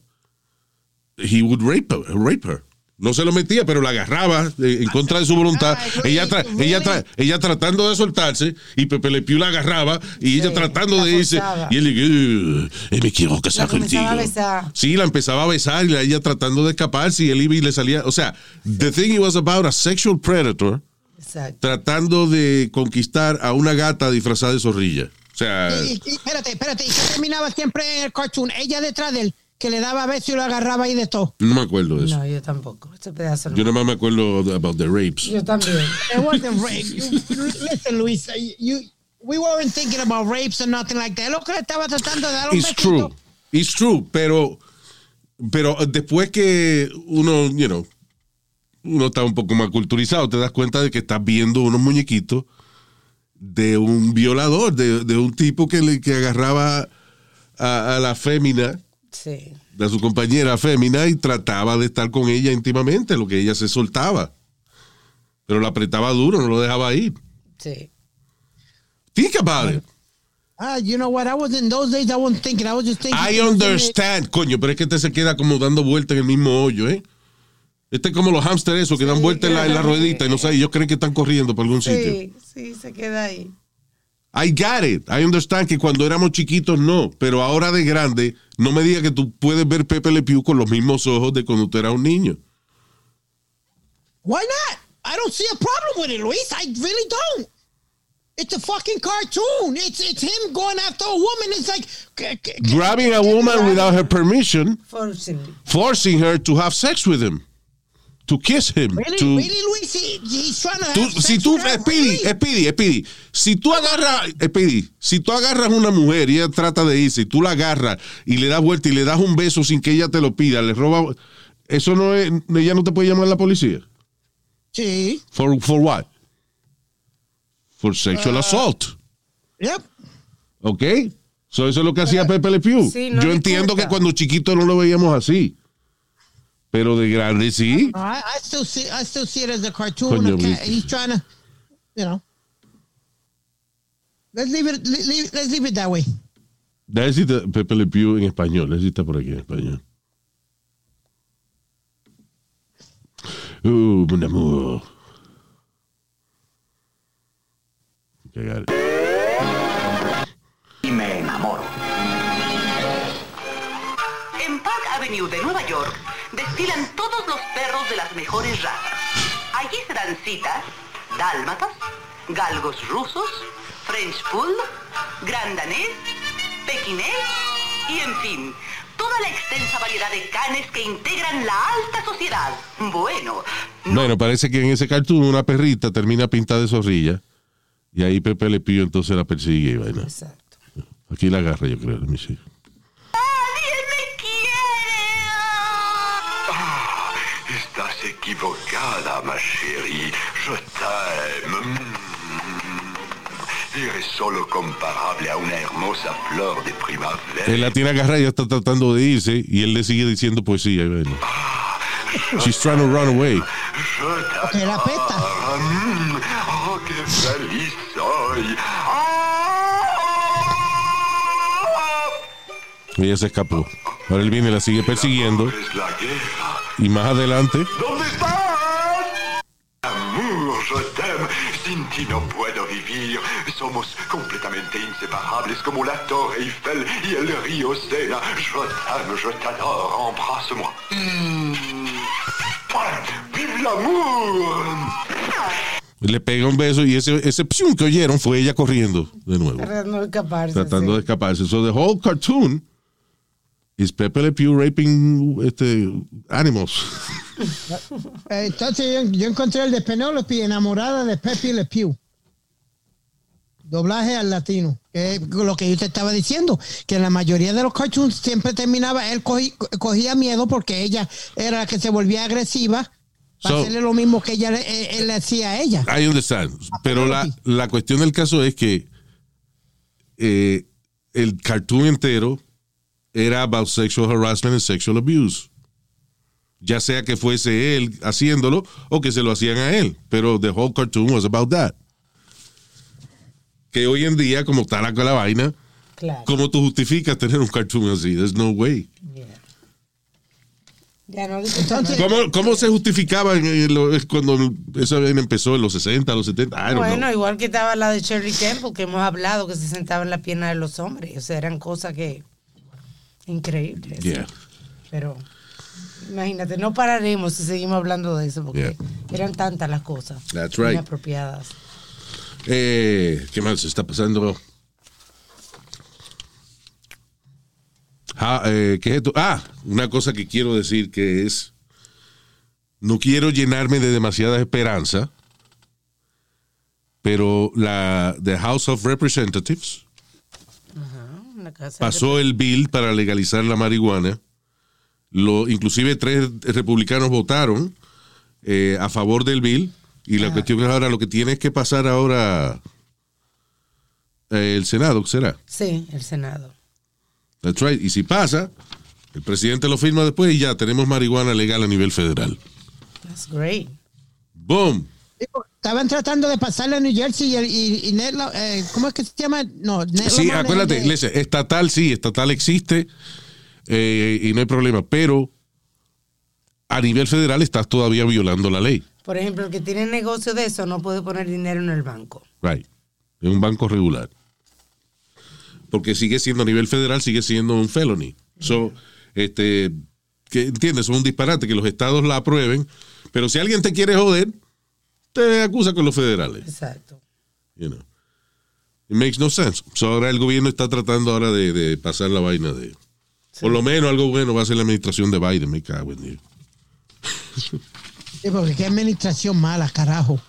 he would rape her. rape her. No se lo metía, pero la agarraba eh, en contra de su voluntad. Ella, tra- ella, tra- ella tratando de soltarse y Pepe Le Pew la agarraba y ella Sí, tratando de irse. Y él le eh, me quiero casar contigo. a besar. Sí, la empezaba a besar y la- ella tratando de escaparse y él iba y le salía. O sea, the thing it was about a sexual predator Exacto. tratando de conquistar a una gata disfrazada de zorrilla. O sea, Y, y- espérate, espérate. ¿Y qué terminaba siempre en el cartoon? Ella detrás de él, que le daba besos y lo agarraba ahí de todo. no me acuerdo de eso. No, yo tampoco. Ese pedazo no. Yo nada más me acuerdo about the rapes. Yo también. It wasn't rape. You- listen, Luis, you, we weren't thinking about rapes or nothing like that. Lo que le estaba tratando de dar un It's besito. true. It's true, pero pero después que uno, you know, uno está un poco más culturizado, te das cuenta de que estás viendo unos muñequitos de un violador, de, de un tipo que le que agarraba a, a la fémina, Sí. de su compañera fémina y trataba de estar con ella íntimamente, lo que ella se soltaba. Pero la apretaba duro, no lo dejaba ir. Sí. Think about it. Ah, you know what? I was in those days. I wasn't thinking. I was just thinking. I understand, coño, pero es que este se queda como dando vueltas en el mismo hoyo, ¿eh? Este es como los hamsters esos que dan vueltas en la, en la ruedita y no sé, ellos creen que están corriendo por algún sitio. Sí, sí, se queda ahí. I got it. I understand que cuando éramos chiquitos no, pero ahora de grande, no me diga que tú puedes ver Pepe Le Pew con los mismos ojos de cuando tú eras un niño. Why not? I don't see a problem with it, Luis. I really don't. It's a fucking cartoon. It's it's him going after a woman. It's like Grabbing a woman without her permission, Forcibly. forcing her to have sex with him, to kiss him, really, to... really, Luis. He, he's trying to. Tú- have si tú, her, Speedy, really? Speedy, Speedy, si tú agarras, Speedy, si tú agarras una mujer y ella trata de irse y tú la agarras y le das vuelta y le das un beso sin que ella te lo pida, le roba, eso no es, ella no te puede llamar a la policía. Sí. For, for what? For sexual Ah. assault. Yep. ¿Ok? So eso es lo que hacía Pepe Le Pew. sí, no Yo entiendo importa. que cuando chiquito no lo veíamos así. Pero de grande sí. No, I, I still see. I still see it as a cartoon. Coño, Luis. he's trying to, you know. Let's leave it. le- leave- let's leave it that way. Necesita Pepe Le Pew en español. Necesita por aquí en español. Uh, mon amour. Okay, got it. Y me enamoro. En Park Avenue de Nueva York desfilan todos los perros de las mejores razas. Allí se dan citas, dálmatas, galgos rusos, French Poodle, Gran Danés, Pekinés y en fin, toda la extensa variedad de canes que integran la alta sociedad. Bueno, Bueno, parece que en ese cartoon una perrita termina pintada de zorrilla. Y ahí Pepe Le Pew entonces la persigue y vaina. Exacto. Aquí la agarra, yo creo. let me Estás equivocada, ma chérie. Je t'aime. Eres solo comparable a una hermosa flor de primavera. Él la tiene agarrada y está tratando de irse. Y él le sigue diciendo poesía. y vaina. She's trying to run away. Je Que la peta. Oh, qué feliz soy. Ella se escapó. Ahora él viene y la sigue persiguiendo. Y más adelante, Ti no puedo vivir. Somos completamente inseparables como la Torre Eiffel y el río Sena. Je t'aime, je t'adore. Embrasse-moi. Mm. ¡Vive l'amour! le pega un beso y ese, ese psium que oyeron fue ella corriendo de nuevo. Tratando de escaparse. tratando de sí. escaparse. So the whole cartoon is Pepe Le Pew raping este, animals. (laughs) Eh, Entonces yo, yo encontré el de Penelope enamorada de Pepe Le Pew. Doblaje al latino. Que es lo que yo te estaba diciendo. Que la mayoría de los cartoons siempre terminaba, él cogí- cogía miedo porque ella era la que se volvía agresiva. Para So- hacerle lo mismo que ella le, eh, él le hacía a ella. I understand. Pero la, la cuestión del caso es que eh, el cartoon entero era about sexual harassment and sexual abuse. Ya sea que fuese él haciéndolo o que se lo hacían a él. Pero the whole cartoon was about that. Que hoy en día, como está la, la vaina, Claro. ¿Cómo tú justificas tener un cartoon así? There's no way. Ya no Entonces- ¿Cómo, cómo se justificaba en- en lo- cuando eso empezó en los 60, los 70? I don't Bueno, know. igual que estaba la de Shirley Temple, que hemos hablado, que se sentaba en la pierna de los hombres. O sea, eran cosas que. Increíbles. Yeah. Pero. Imagínate, no pararemos si seguimos hablando de eso, porque eran tantas las cosas That's right. inapropiadas. Eh, ¿Qué más está pasando? Ah, eh, ¿qué es esto? Ah, una cosa que quiero decir que es, no quiero llenarme de demasiada esperanza, pero la The House of Representatives Casa pasó el bill para legalizar la marihuana. Lo, inclusive tres republicanos votaron eh, a favor del bill y la cuestión es ahora lo que tiene es que pasar ahora eh, el Senado, ¿qué será? Sí, el Senado. That's right. Y si pasa, el presidente lo firma después y ya tenemos marihuana legal a nivel federal. That's great. Boom. Estaban tratando de pasarle a New Jersey y, el- y, y Ned eh, ¿cómo es que se llama? No, Ned Sí, acuérdate, de- listen, estatal sí, estatal existe eh, y no hay problema, pero a nivel federal estás todavía violando la ley. Por ejemplo, el que tiene negocio de eso no puede poner dinero en el banco. Right. En un banco regular. Porque sigue siendo a nivel federal, sigue siendo un felony. So, este, que entiendes, es un disparate que los estados la aprueben, pero si alguien te quiere joder, te acusa con los federales. Exacto. You know. It makes no sense. So, ahora el gobierno está tratando ahora de, de pasar la vaina de. Por lo menos algo bueno va a ser la administración de Biden, me cago en Dios. Sí, porque qué administración mala, carajo.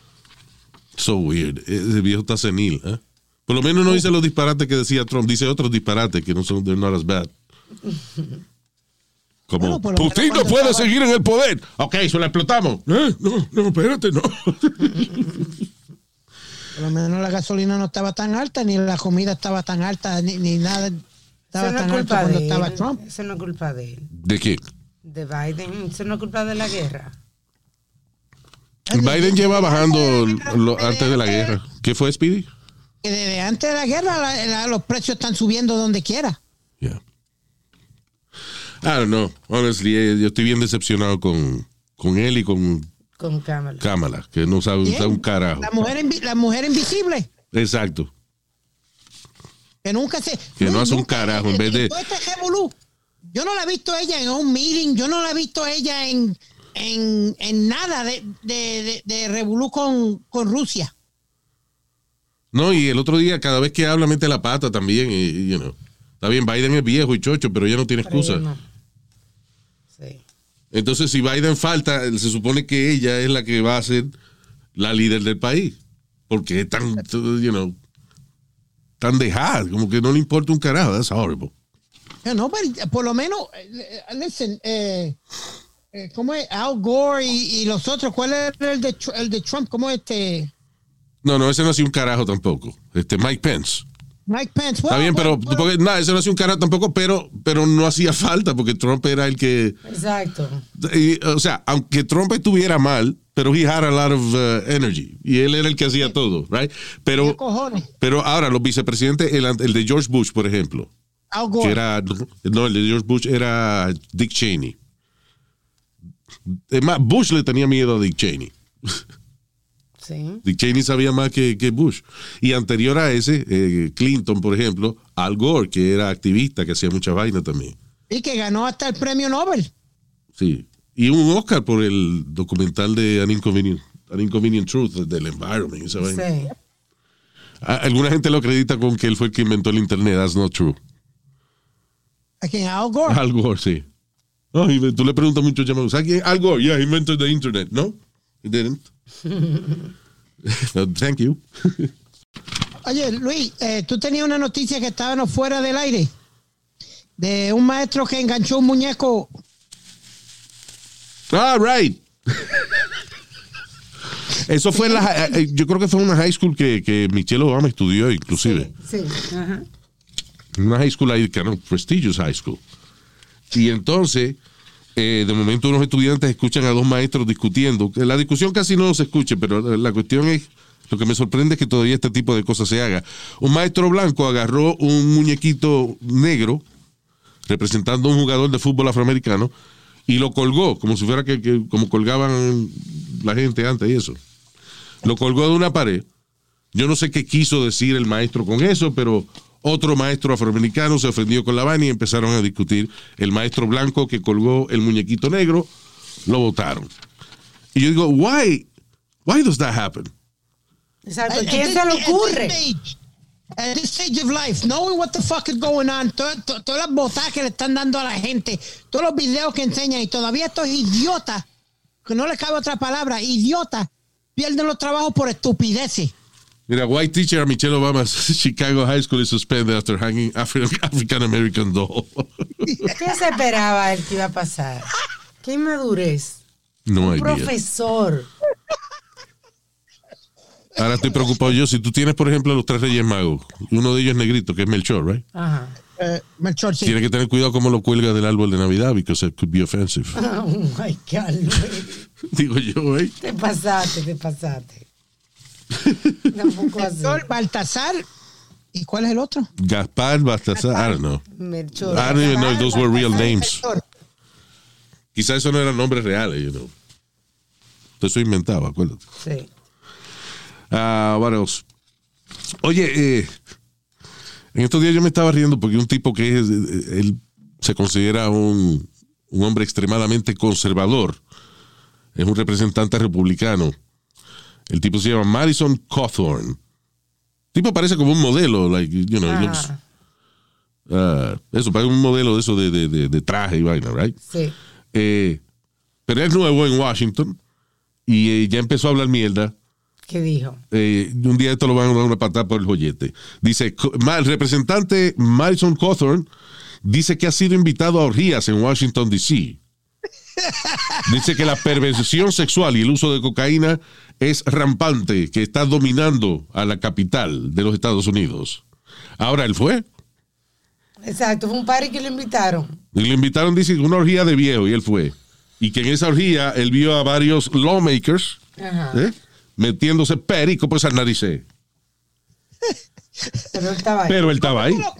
So weird. Ese viejo está senil, ¿eh? Por lo menos no dice los disparates que decía Trump, dice otros disparates que no son, they're not as bad. Como, Bueno, lo Putin no cuando puede estaba- seguir en el poder. Ok, eso la explotamos. Eh, No, no, espérate, no. Por lo menos la gasolina no estaba tan alta, ni la comida estaba tan alta, ni, ni nada estaba no tan culpa cuando de estaba. Trump. Eso no es culpa de él. ¿De qué? De Biden. Eso no es culpa de la guerra. Biden lleva bajando lo- antes de la guerra. ¿Qué fue, Speedy? Que desde antes de la guerra la- la- los precios están subiendo donde quiera. Yeah. I don't know. Honestly, eh, yo estoy bien decepcionado con, con él y con Con Kamala. Kamala, que no sabe usar un carajo. La mujer, invi- la mujer invisible, Exacto. que nunca se... Que no hace un nunca- carajo, en vez de- todo este revolú, Yo no la he visto a ella en un meeting, yo no la he visto a ella en, en, en nada de, de, de, de revolú con, con Rusia. No, y el otro día, cada vez que habla, mete la pata también. Y, y, you know. Está bien, Biden es viejo y chocho, pero ya no tiene Pero excusa. ella no. Entonces, si Biden falta, se supone que ella es la que va a ser la líder del país. Porque es tan, you know, tan dejada, como que no le importa un carajo. That's horrible. No, pero por lo menos, eh, eh, listen, eh, eh, ¿cómo es? Al Gore y, y los otros, ¿cuál es el de, el de Trump? ¿Cómo es este? No, no, ese no hacía un carajo tampoco. Este Mike Pence. Mike Pence. Está bien, pero porque, nada, ese no hacía un carajo tampoco, pero, pero no hacía falta porque Trump era el que. Exacto. y, o sea, aunque Trump estuviera mal, pero he had a lot of uh, energy y él era el que hacía todo, right? Pero, pero ahora los vicepresidentes, el, el de George Bush, por ejemplo, Al Gore. que era, no, el de George Bush era Dick Cheney. Es más, Bush le tenía miedo a Dick Cheney. (laughs) Sí. Dick Cheney sabía más que, que Bush. Y anterior a ese, eh, Clinton, por ejemplo, Al Gore, que era activista, que hacía mucha vaina también. Y que ganó hasta el premio Nobel. Sí. Y un Oscar por el documental de An Inconvenient, An Inconvenient Truth del Environment. Esa vaina. Sí. A- Alguna gente lo acredita con que él fue el que inventó el Internet. That's not true. ¿A quién? Al Gore. Al Gore, sí. No, y tú le preguntas a llamados, ¿sabes quién? Al Gore, yeah, he invented the Internet. No, he didn't. (laughs) No, thank you. Oye, Luis, eh, tú tenías una noticia que estábamos fuera del aire de un maestro que enganchó un muñeco. All right. Eso fue en la, eh, yo creo que fue en una high school que, que Michelle Obama estudió, inclusive. Sí. Ajá. Una high school ahí, que no, prestigious high school. Y entonces, eh, de momento unos estudiantes escuchan a dos maestros discutiendo. La discusión casi no se escucha, pero la cuestión es Lo que me sorprende es que todavía este tipo de cosas se haga. Un maestro blanco agarró un muñequito negro representando a un jugador de fútbol afroamericano y lo colgó, como si fuera que, que- como colgaban la gente antes y eso. Lo colgó de una pared. Yo no sé qué quiso decir el maestro con eso, pero otro maestro afroamericano se ofendió con la vaina y empezaron a discutir. El maestro blanco que colgó el muñequito negro, lo votaron. Y yo digo, why? Why does that happen? Exacto. At- ¿Quién se le ocurre? this stage- At this stage of life, knowing what the fuck is going on, to- to- todas las botas que le están dando a la gente, todos los videos que enseñan y todavía estos idiotas, que no le cabe otra palabra, idiotas, pierden los trabajos por estupideces. Mira, white teacher at Michelle Obama's (laughs) Chicago High School is suspended after hanging Afri- African American doll. (laughs) ¿Qué se esperaba él que iba a pasar? ¿Qué inmadurez? no hay Profesor. Ahora estoy preocupado yo. Si tú tienes, por ejemplo, los tres Reyes Magos, uno de ellos es negrito, que es Melchor, right? Ajá. Eh, Melchor, sí. Tienes que tener cuidado cómo lo cuelga del árbol de Navidad, because it could be offensive. (laughs) Oh my God. Digo yo, ¿eh? Te pasaste, te pasaste. (laughs) Tampoco así. Melchor, Baltasar, ¿y cuál es el otro? Gaspar, Baltasar, I don't know. Melchor. I don't even know if those were real names. Quizás eso no eran nombres reales, you know. Eso inventado, acuérdate. Sí. Ah, what else? Oye, eh, en estos días yo me estaba riendo porque un tipo que es, eh, él se considera un, un hombre extremadamente conservador, es un representante republicano. El tipo se llama Madison Cawthorn. El tipo parece como un modelo, like, you know, looks- Ah, eso, parece un modelo de eso de, de- de- de traje y vaina, right? sí. Eh, pero él es nuevo en Washington y eh, ya empezó a hablar mierda ¿Qué dijo? eh, un día esto lo van a dar una patada por el joyete. Dice, el representante Madison Cawthorn dice que ha sido invitado a orgías en Washington, D.C. Dice que la perversión sexual y el uso de cocaína es rampante, que está dominando a la capital de los Estados Unidos. Ahora él fue. Exacto, fue un party que lo invitaron. Y le invitaron, dice, una orgía de viejo, y él fue. Y que en esa orgía él vio a varios lawmakers Ajá. ¿eh? metiéndose perico por esas narices. (laughs) Pero él estaba ahí. Pero él estaba ahí. ¿Cómo,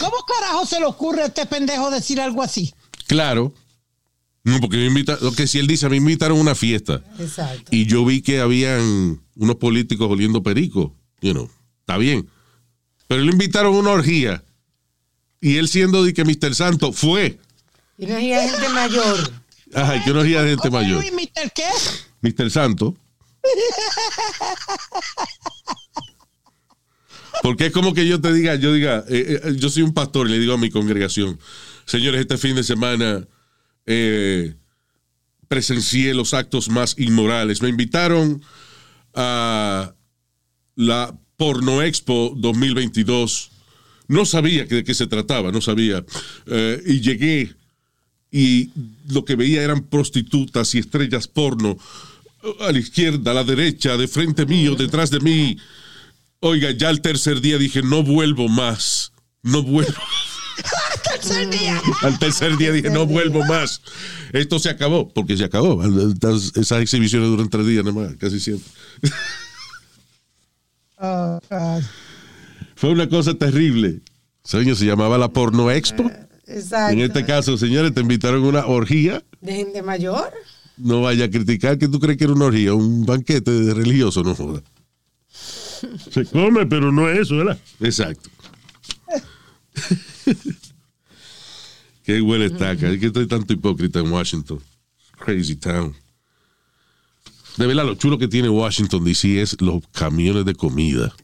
cómo carajo se le ocurre a este pendejo decir algo así? Claro. No, porque me invita, lo que si él dice, me invitaron a una fiesta. Exacto. Y yo vi que habían unos políticos oliendo perico. You know, está bien. Pero le invitaron a una orgía. Y él siendo de que Mr. Santo fue. Y no había gente mayor. Ajá, que una orgía de gente ¿Cómo mayor. Luis, Mr. qué? Mr. Santo. Porque es como que yo te diga, yo diga, eh, eh, yo soy un pastor y le digo a mi congregación, señores, este fin de semana eh, presencié los actos más inmorales. Me invitaron a la Porno Expo 2022. No sabía de qué se trataba, no sabía. Eh, y llegué y lo que veía eran prostitutas y estrellas porno a la izquierda, a la derecha, de frente mío, detrás de mí. Oiga, ya el tercer día dije, no vuelvo más, no vuelvo. (laughs) Tercer día. Al tercer día dije, no vuelvo más. Esto se acabó, porque se acabó. Esas exhibiciones duran tres días nada más, casi siempre. Oh, (laughs) God. Fue una cosa terrible. Señor, se llamaba la Porno Expo. Exacto. En este caso, señores, te invitaron a una orgía. De gente mayor. No vaya a criticar que tú crees que era una orgía, un banquete de religioso, no joda. (laughs) Se come, pero no es eso, ¿verdad? Exacto. (laughs) Qué huele estaca. Es que estoy tanto hipócrita en Washington. Crazy town. De verdad, lo chulo que tiene Washington DC es los camiones de comida.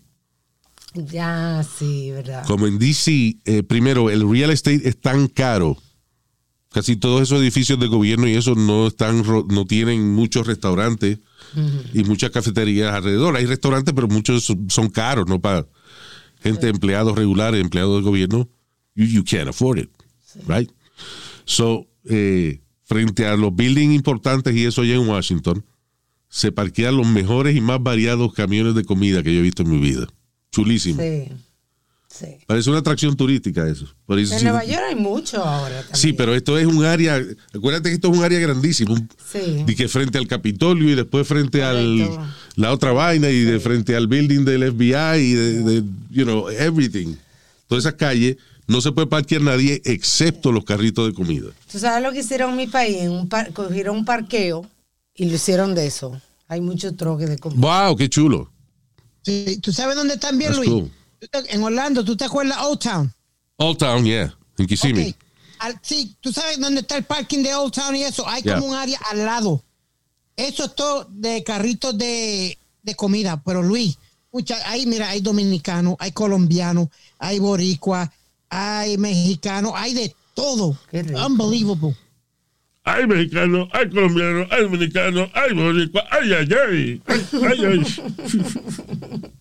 Ya, sí, ¿verdad? Como en DC, eh, primero, el real estate es tan caro. Casi todos esos edificios de gobierno y eso no están, no tienen muchos restaurantes y muchas cafeterías alrededor. Hay restaurantes, pero muchos son, son caros, no para gente, empleados regulares, empleados del gobierno. You, you can't afford it, right? So, eh, frente a los buildings importantes y eso allá en Washington, se parquean los mejores y más variados camiones de comida que yo he visto en mi vida. Chulísimo. Sí. Sí. Parece una atracción turística eso. Por eso En sí- Nueva York hay mucho ahora también. Sí, pero esto es un área, acuérdate que esto es un área grandísimo, Sí. de que frente al Capitolio y después frente al Correcto. la otra vaina y de frente al building del FBI y de, de, you know, everything. Todas esas calles no se puede parquear nadie excepto los carritos de comida. ¿Tú sabes lo que hicieron en mi país? En un par- cogieron un parqueo y lo hicieron de eso. Hay muchos troques de comida. Wow, qué chulo. Sí, ¿Tú sabes dónde también, That's Luis? cool. En Orlando, ¿tú te acuerdas Old Town? Old Town, yeah, en Kissimmee. Ok. Al- sí, tú sabes dónde está el parking de Old Town y eso. Hay Yeah. como un área al lado. Eso es todo de carritos de, de comida. Pero Luis, mucha, ahí mira, hay dominicanos, hay colombianos, hay boricua, hay mexicanos, hay de todo. Unbelievable. Hay mexicano, hay colombiano, hay dominicano, hay boricua, ay, ay, ay. Ay, ay. (laughs)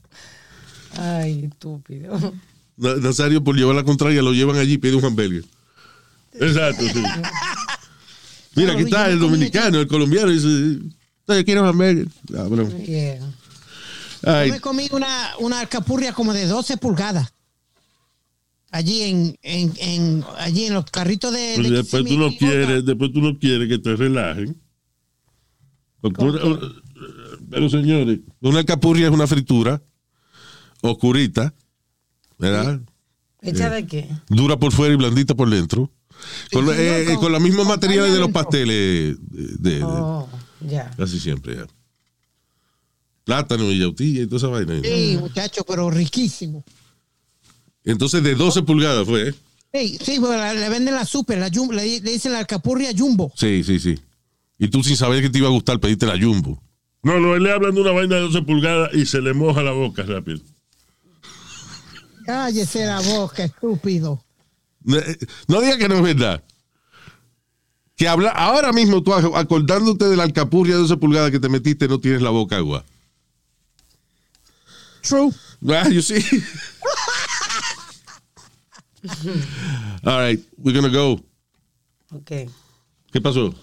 Ay, estúpido. Na- Nazario, por llevar la contraria, lo llevan allí y pide un hamburger. Exacto, sí. Mira, aquí está el dominicano, el colombiano, dice, "Yo quiero un hamburger. Ah, bueno. Yeah. Ay, Yo me comí una, una alcapurria como de 12 pulgadas. Allí en, en, en- allí en los carritos de. Pues de después tú no quieres, después tú no quieres que te relajen. Porque una- una- pero señores, Una alcapurria es una fritura oscurita, ¿verdad? ¿Hecha de qué? Dura por fuera y blandita por dentro. Con, Sí, eh, eh, con- con los mismos materiales de los pasteles. De, de- Oh, ya. casi siempre, ya. Plátano y yautilla y toda esa vaina. Sí, muchacho, pero riquísimo. Entonces, de 12 pulgadas fue. ¿eh? Sí, sí, pero la- le venden la super, la jumbo, le, le dicen la alcapurria jumbo. Sí, sí, sí. Y tú sin saber que te iba a gustar, pediste la jumbo. no, no, él le hablan de una vaina de 12 pulgadas y se le moja la boca rápido. Cállese la boca, estúpido. No, eh, no diga que no es verdad. Que habla, ahora mismo tú acordándote de la alcapurria de 12 pulgadas que te metiste, no tienes la boca agua. True. Ah, you see. (laughs) All right, we're gonna go. Ok. ¿Qué pasó?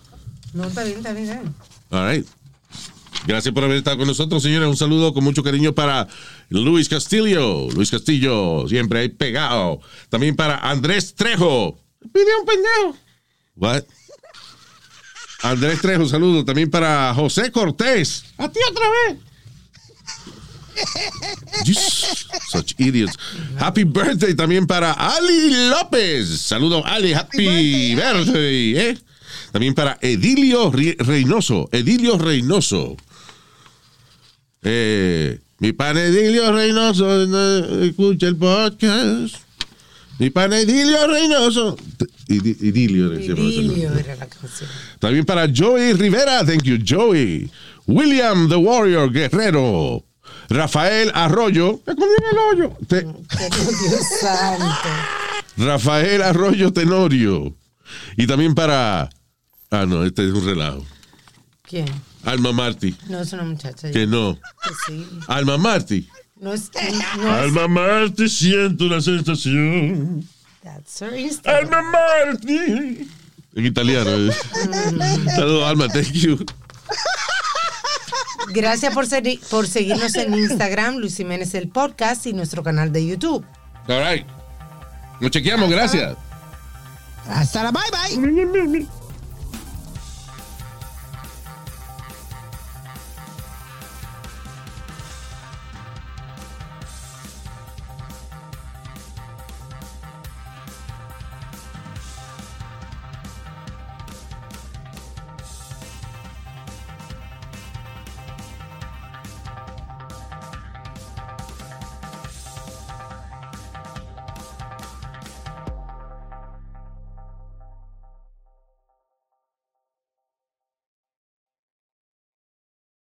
No, está bien, está bien. All right. Gracias por haber estado con nosotros, señores. Un saludo con mucho cariño para Luis Castillo. Luis Castillo, siempre ahí pegado. También para Andrés Trejo. Pide un pendejo. What? Andrés Trejo, saludo. También para José Cortés. A ti otra vez. Such idiots. Happy birthday también para Ali López. Saludo, Ali. Happy, birthday. ¿eh? También para Edilio Reynoso. Edilio Reynoso. Eh, mi pan Edilio Reynoso eh, escucha el podcast. Mi pan Edilio Reynoso. Idilio. nombre. Idilio era la canción. También para Joey Rivera, thank you, Joey. William the Warrior Guerrero. Rafael Arroyo. En el hoyo. Te- Dios (laughs) santo. Rafael Arroyo Tenorio. Y también para. Ah, no, este es un relajo. ¿Quién? Alma Marti. No, es una muchacha. Que no. Que sí. Alma Marti. No es. No es Alma Marti, siento una sensación. that's her Instagram. Alma Marti. En italiano. eh. Saludos, Alma, thank you. Gracias por, ser- por seguirnos en Instagram, Luis Jiménez el podcast y nuestro canal de YouTube. All right. Nos chequeamos, gracias. Hasta la bye bye.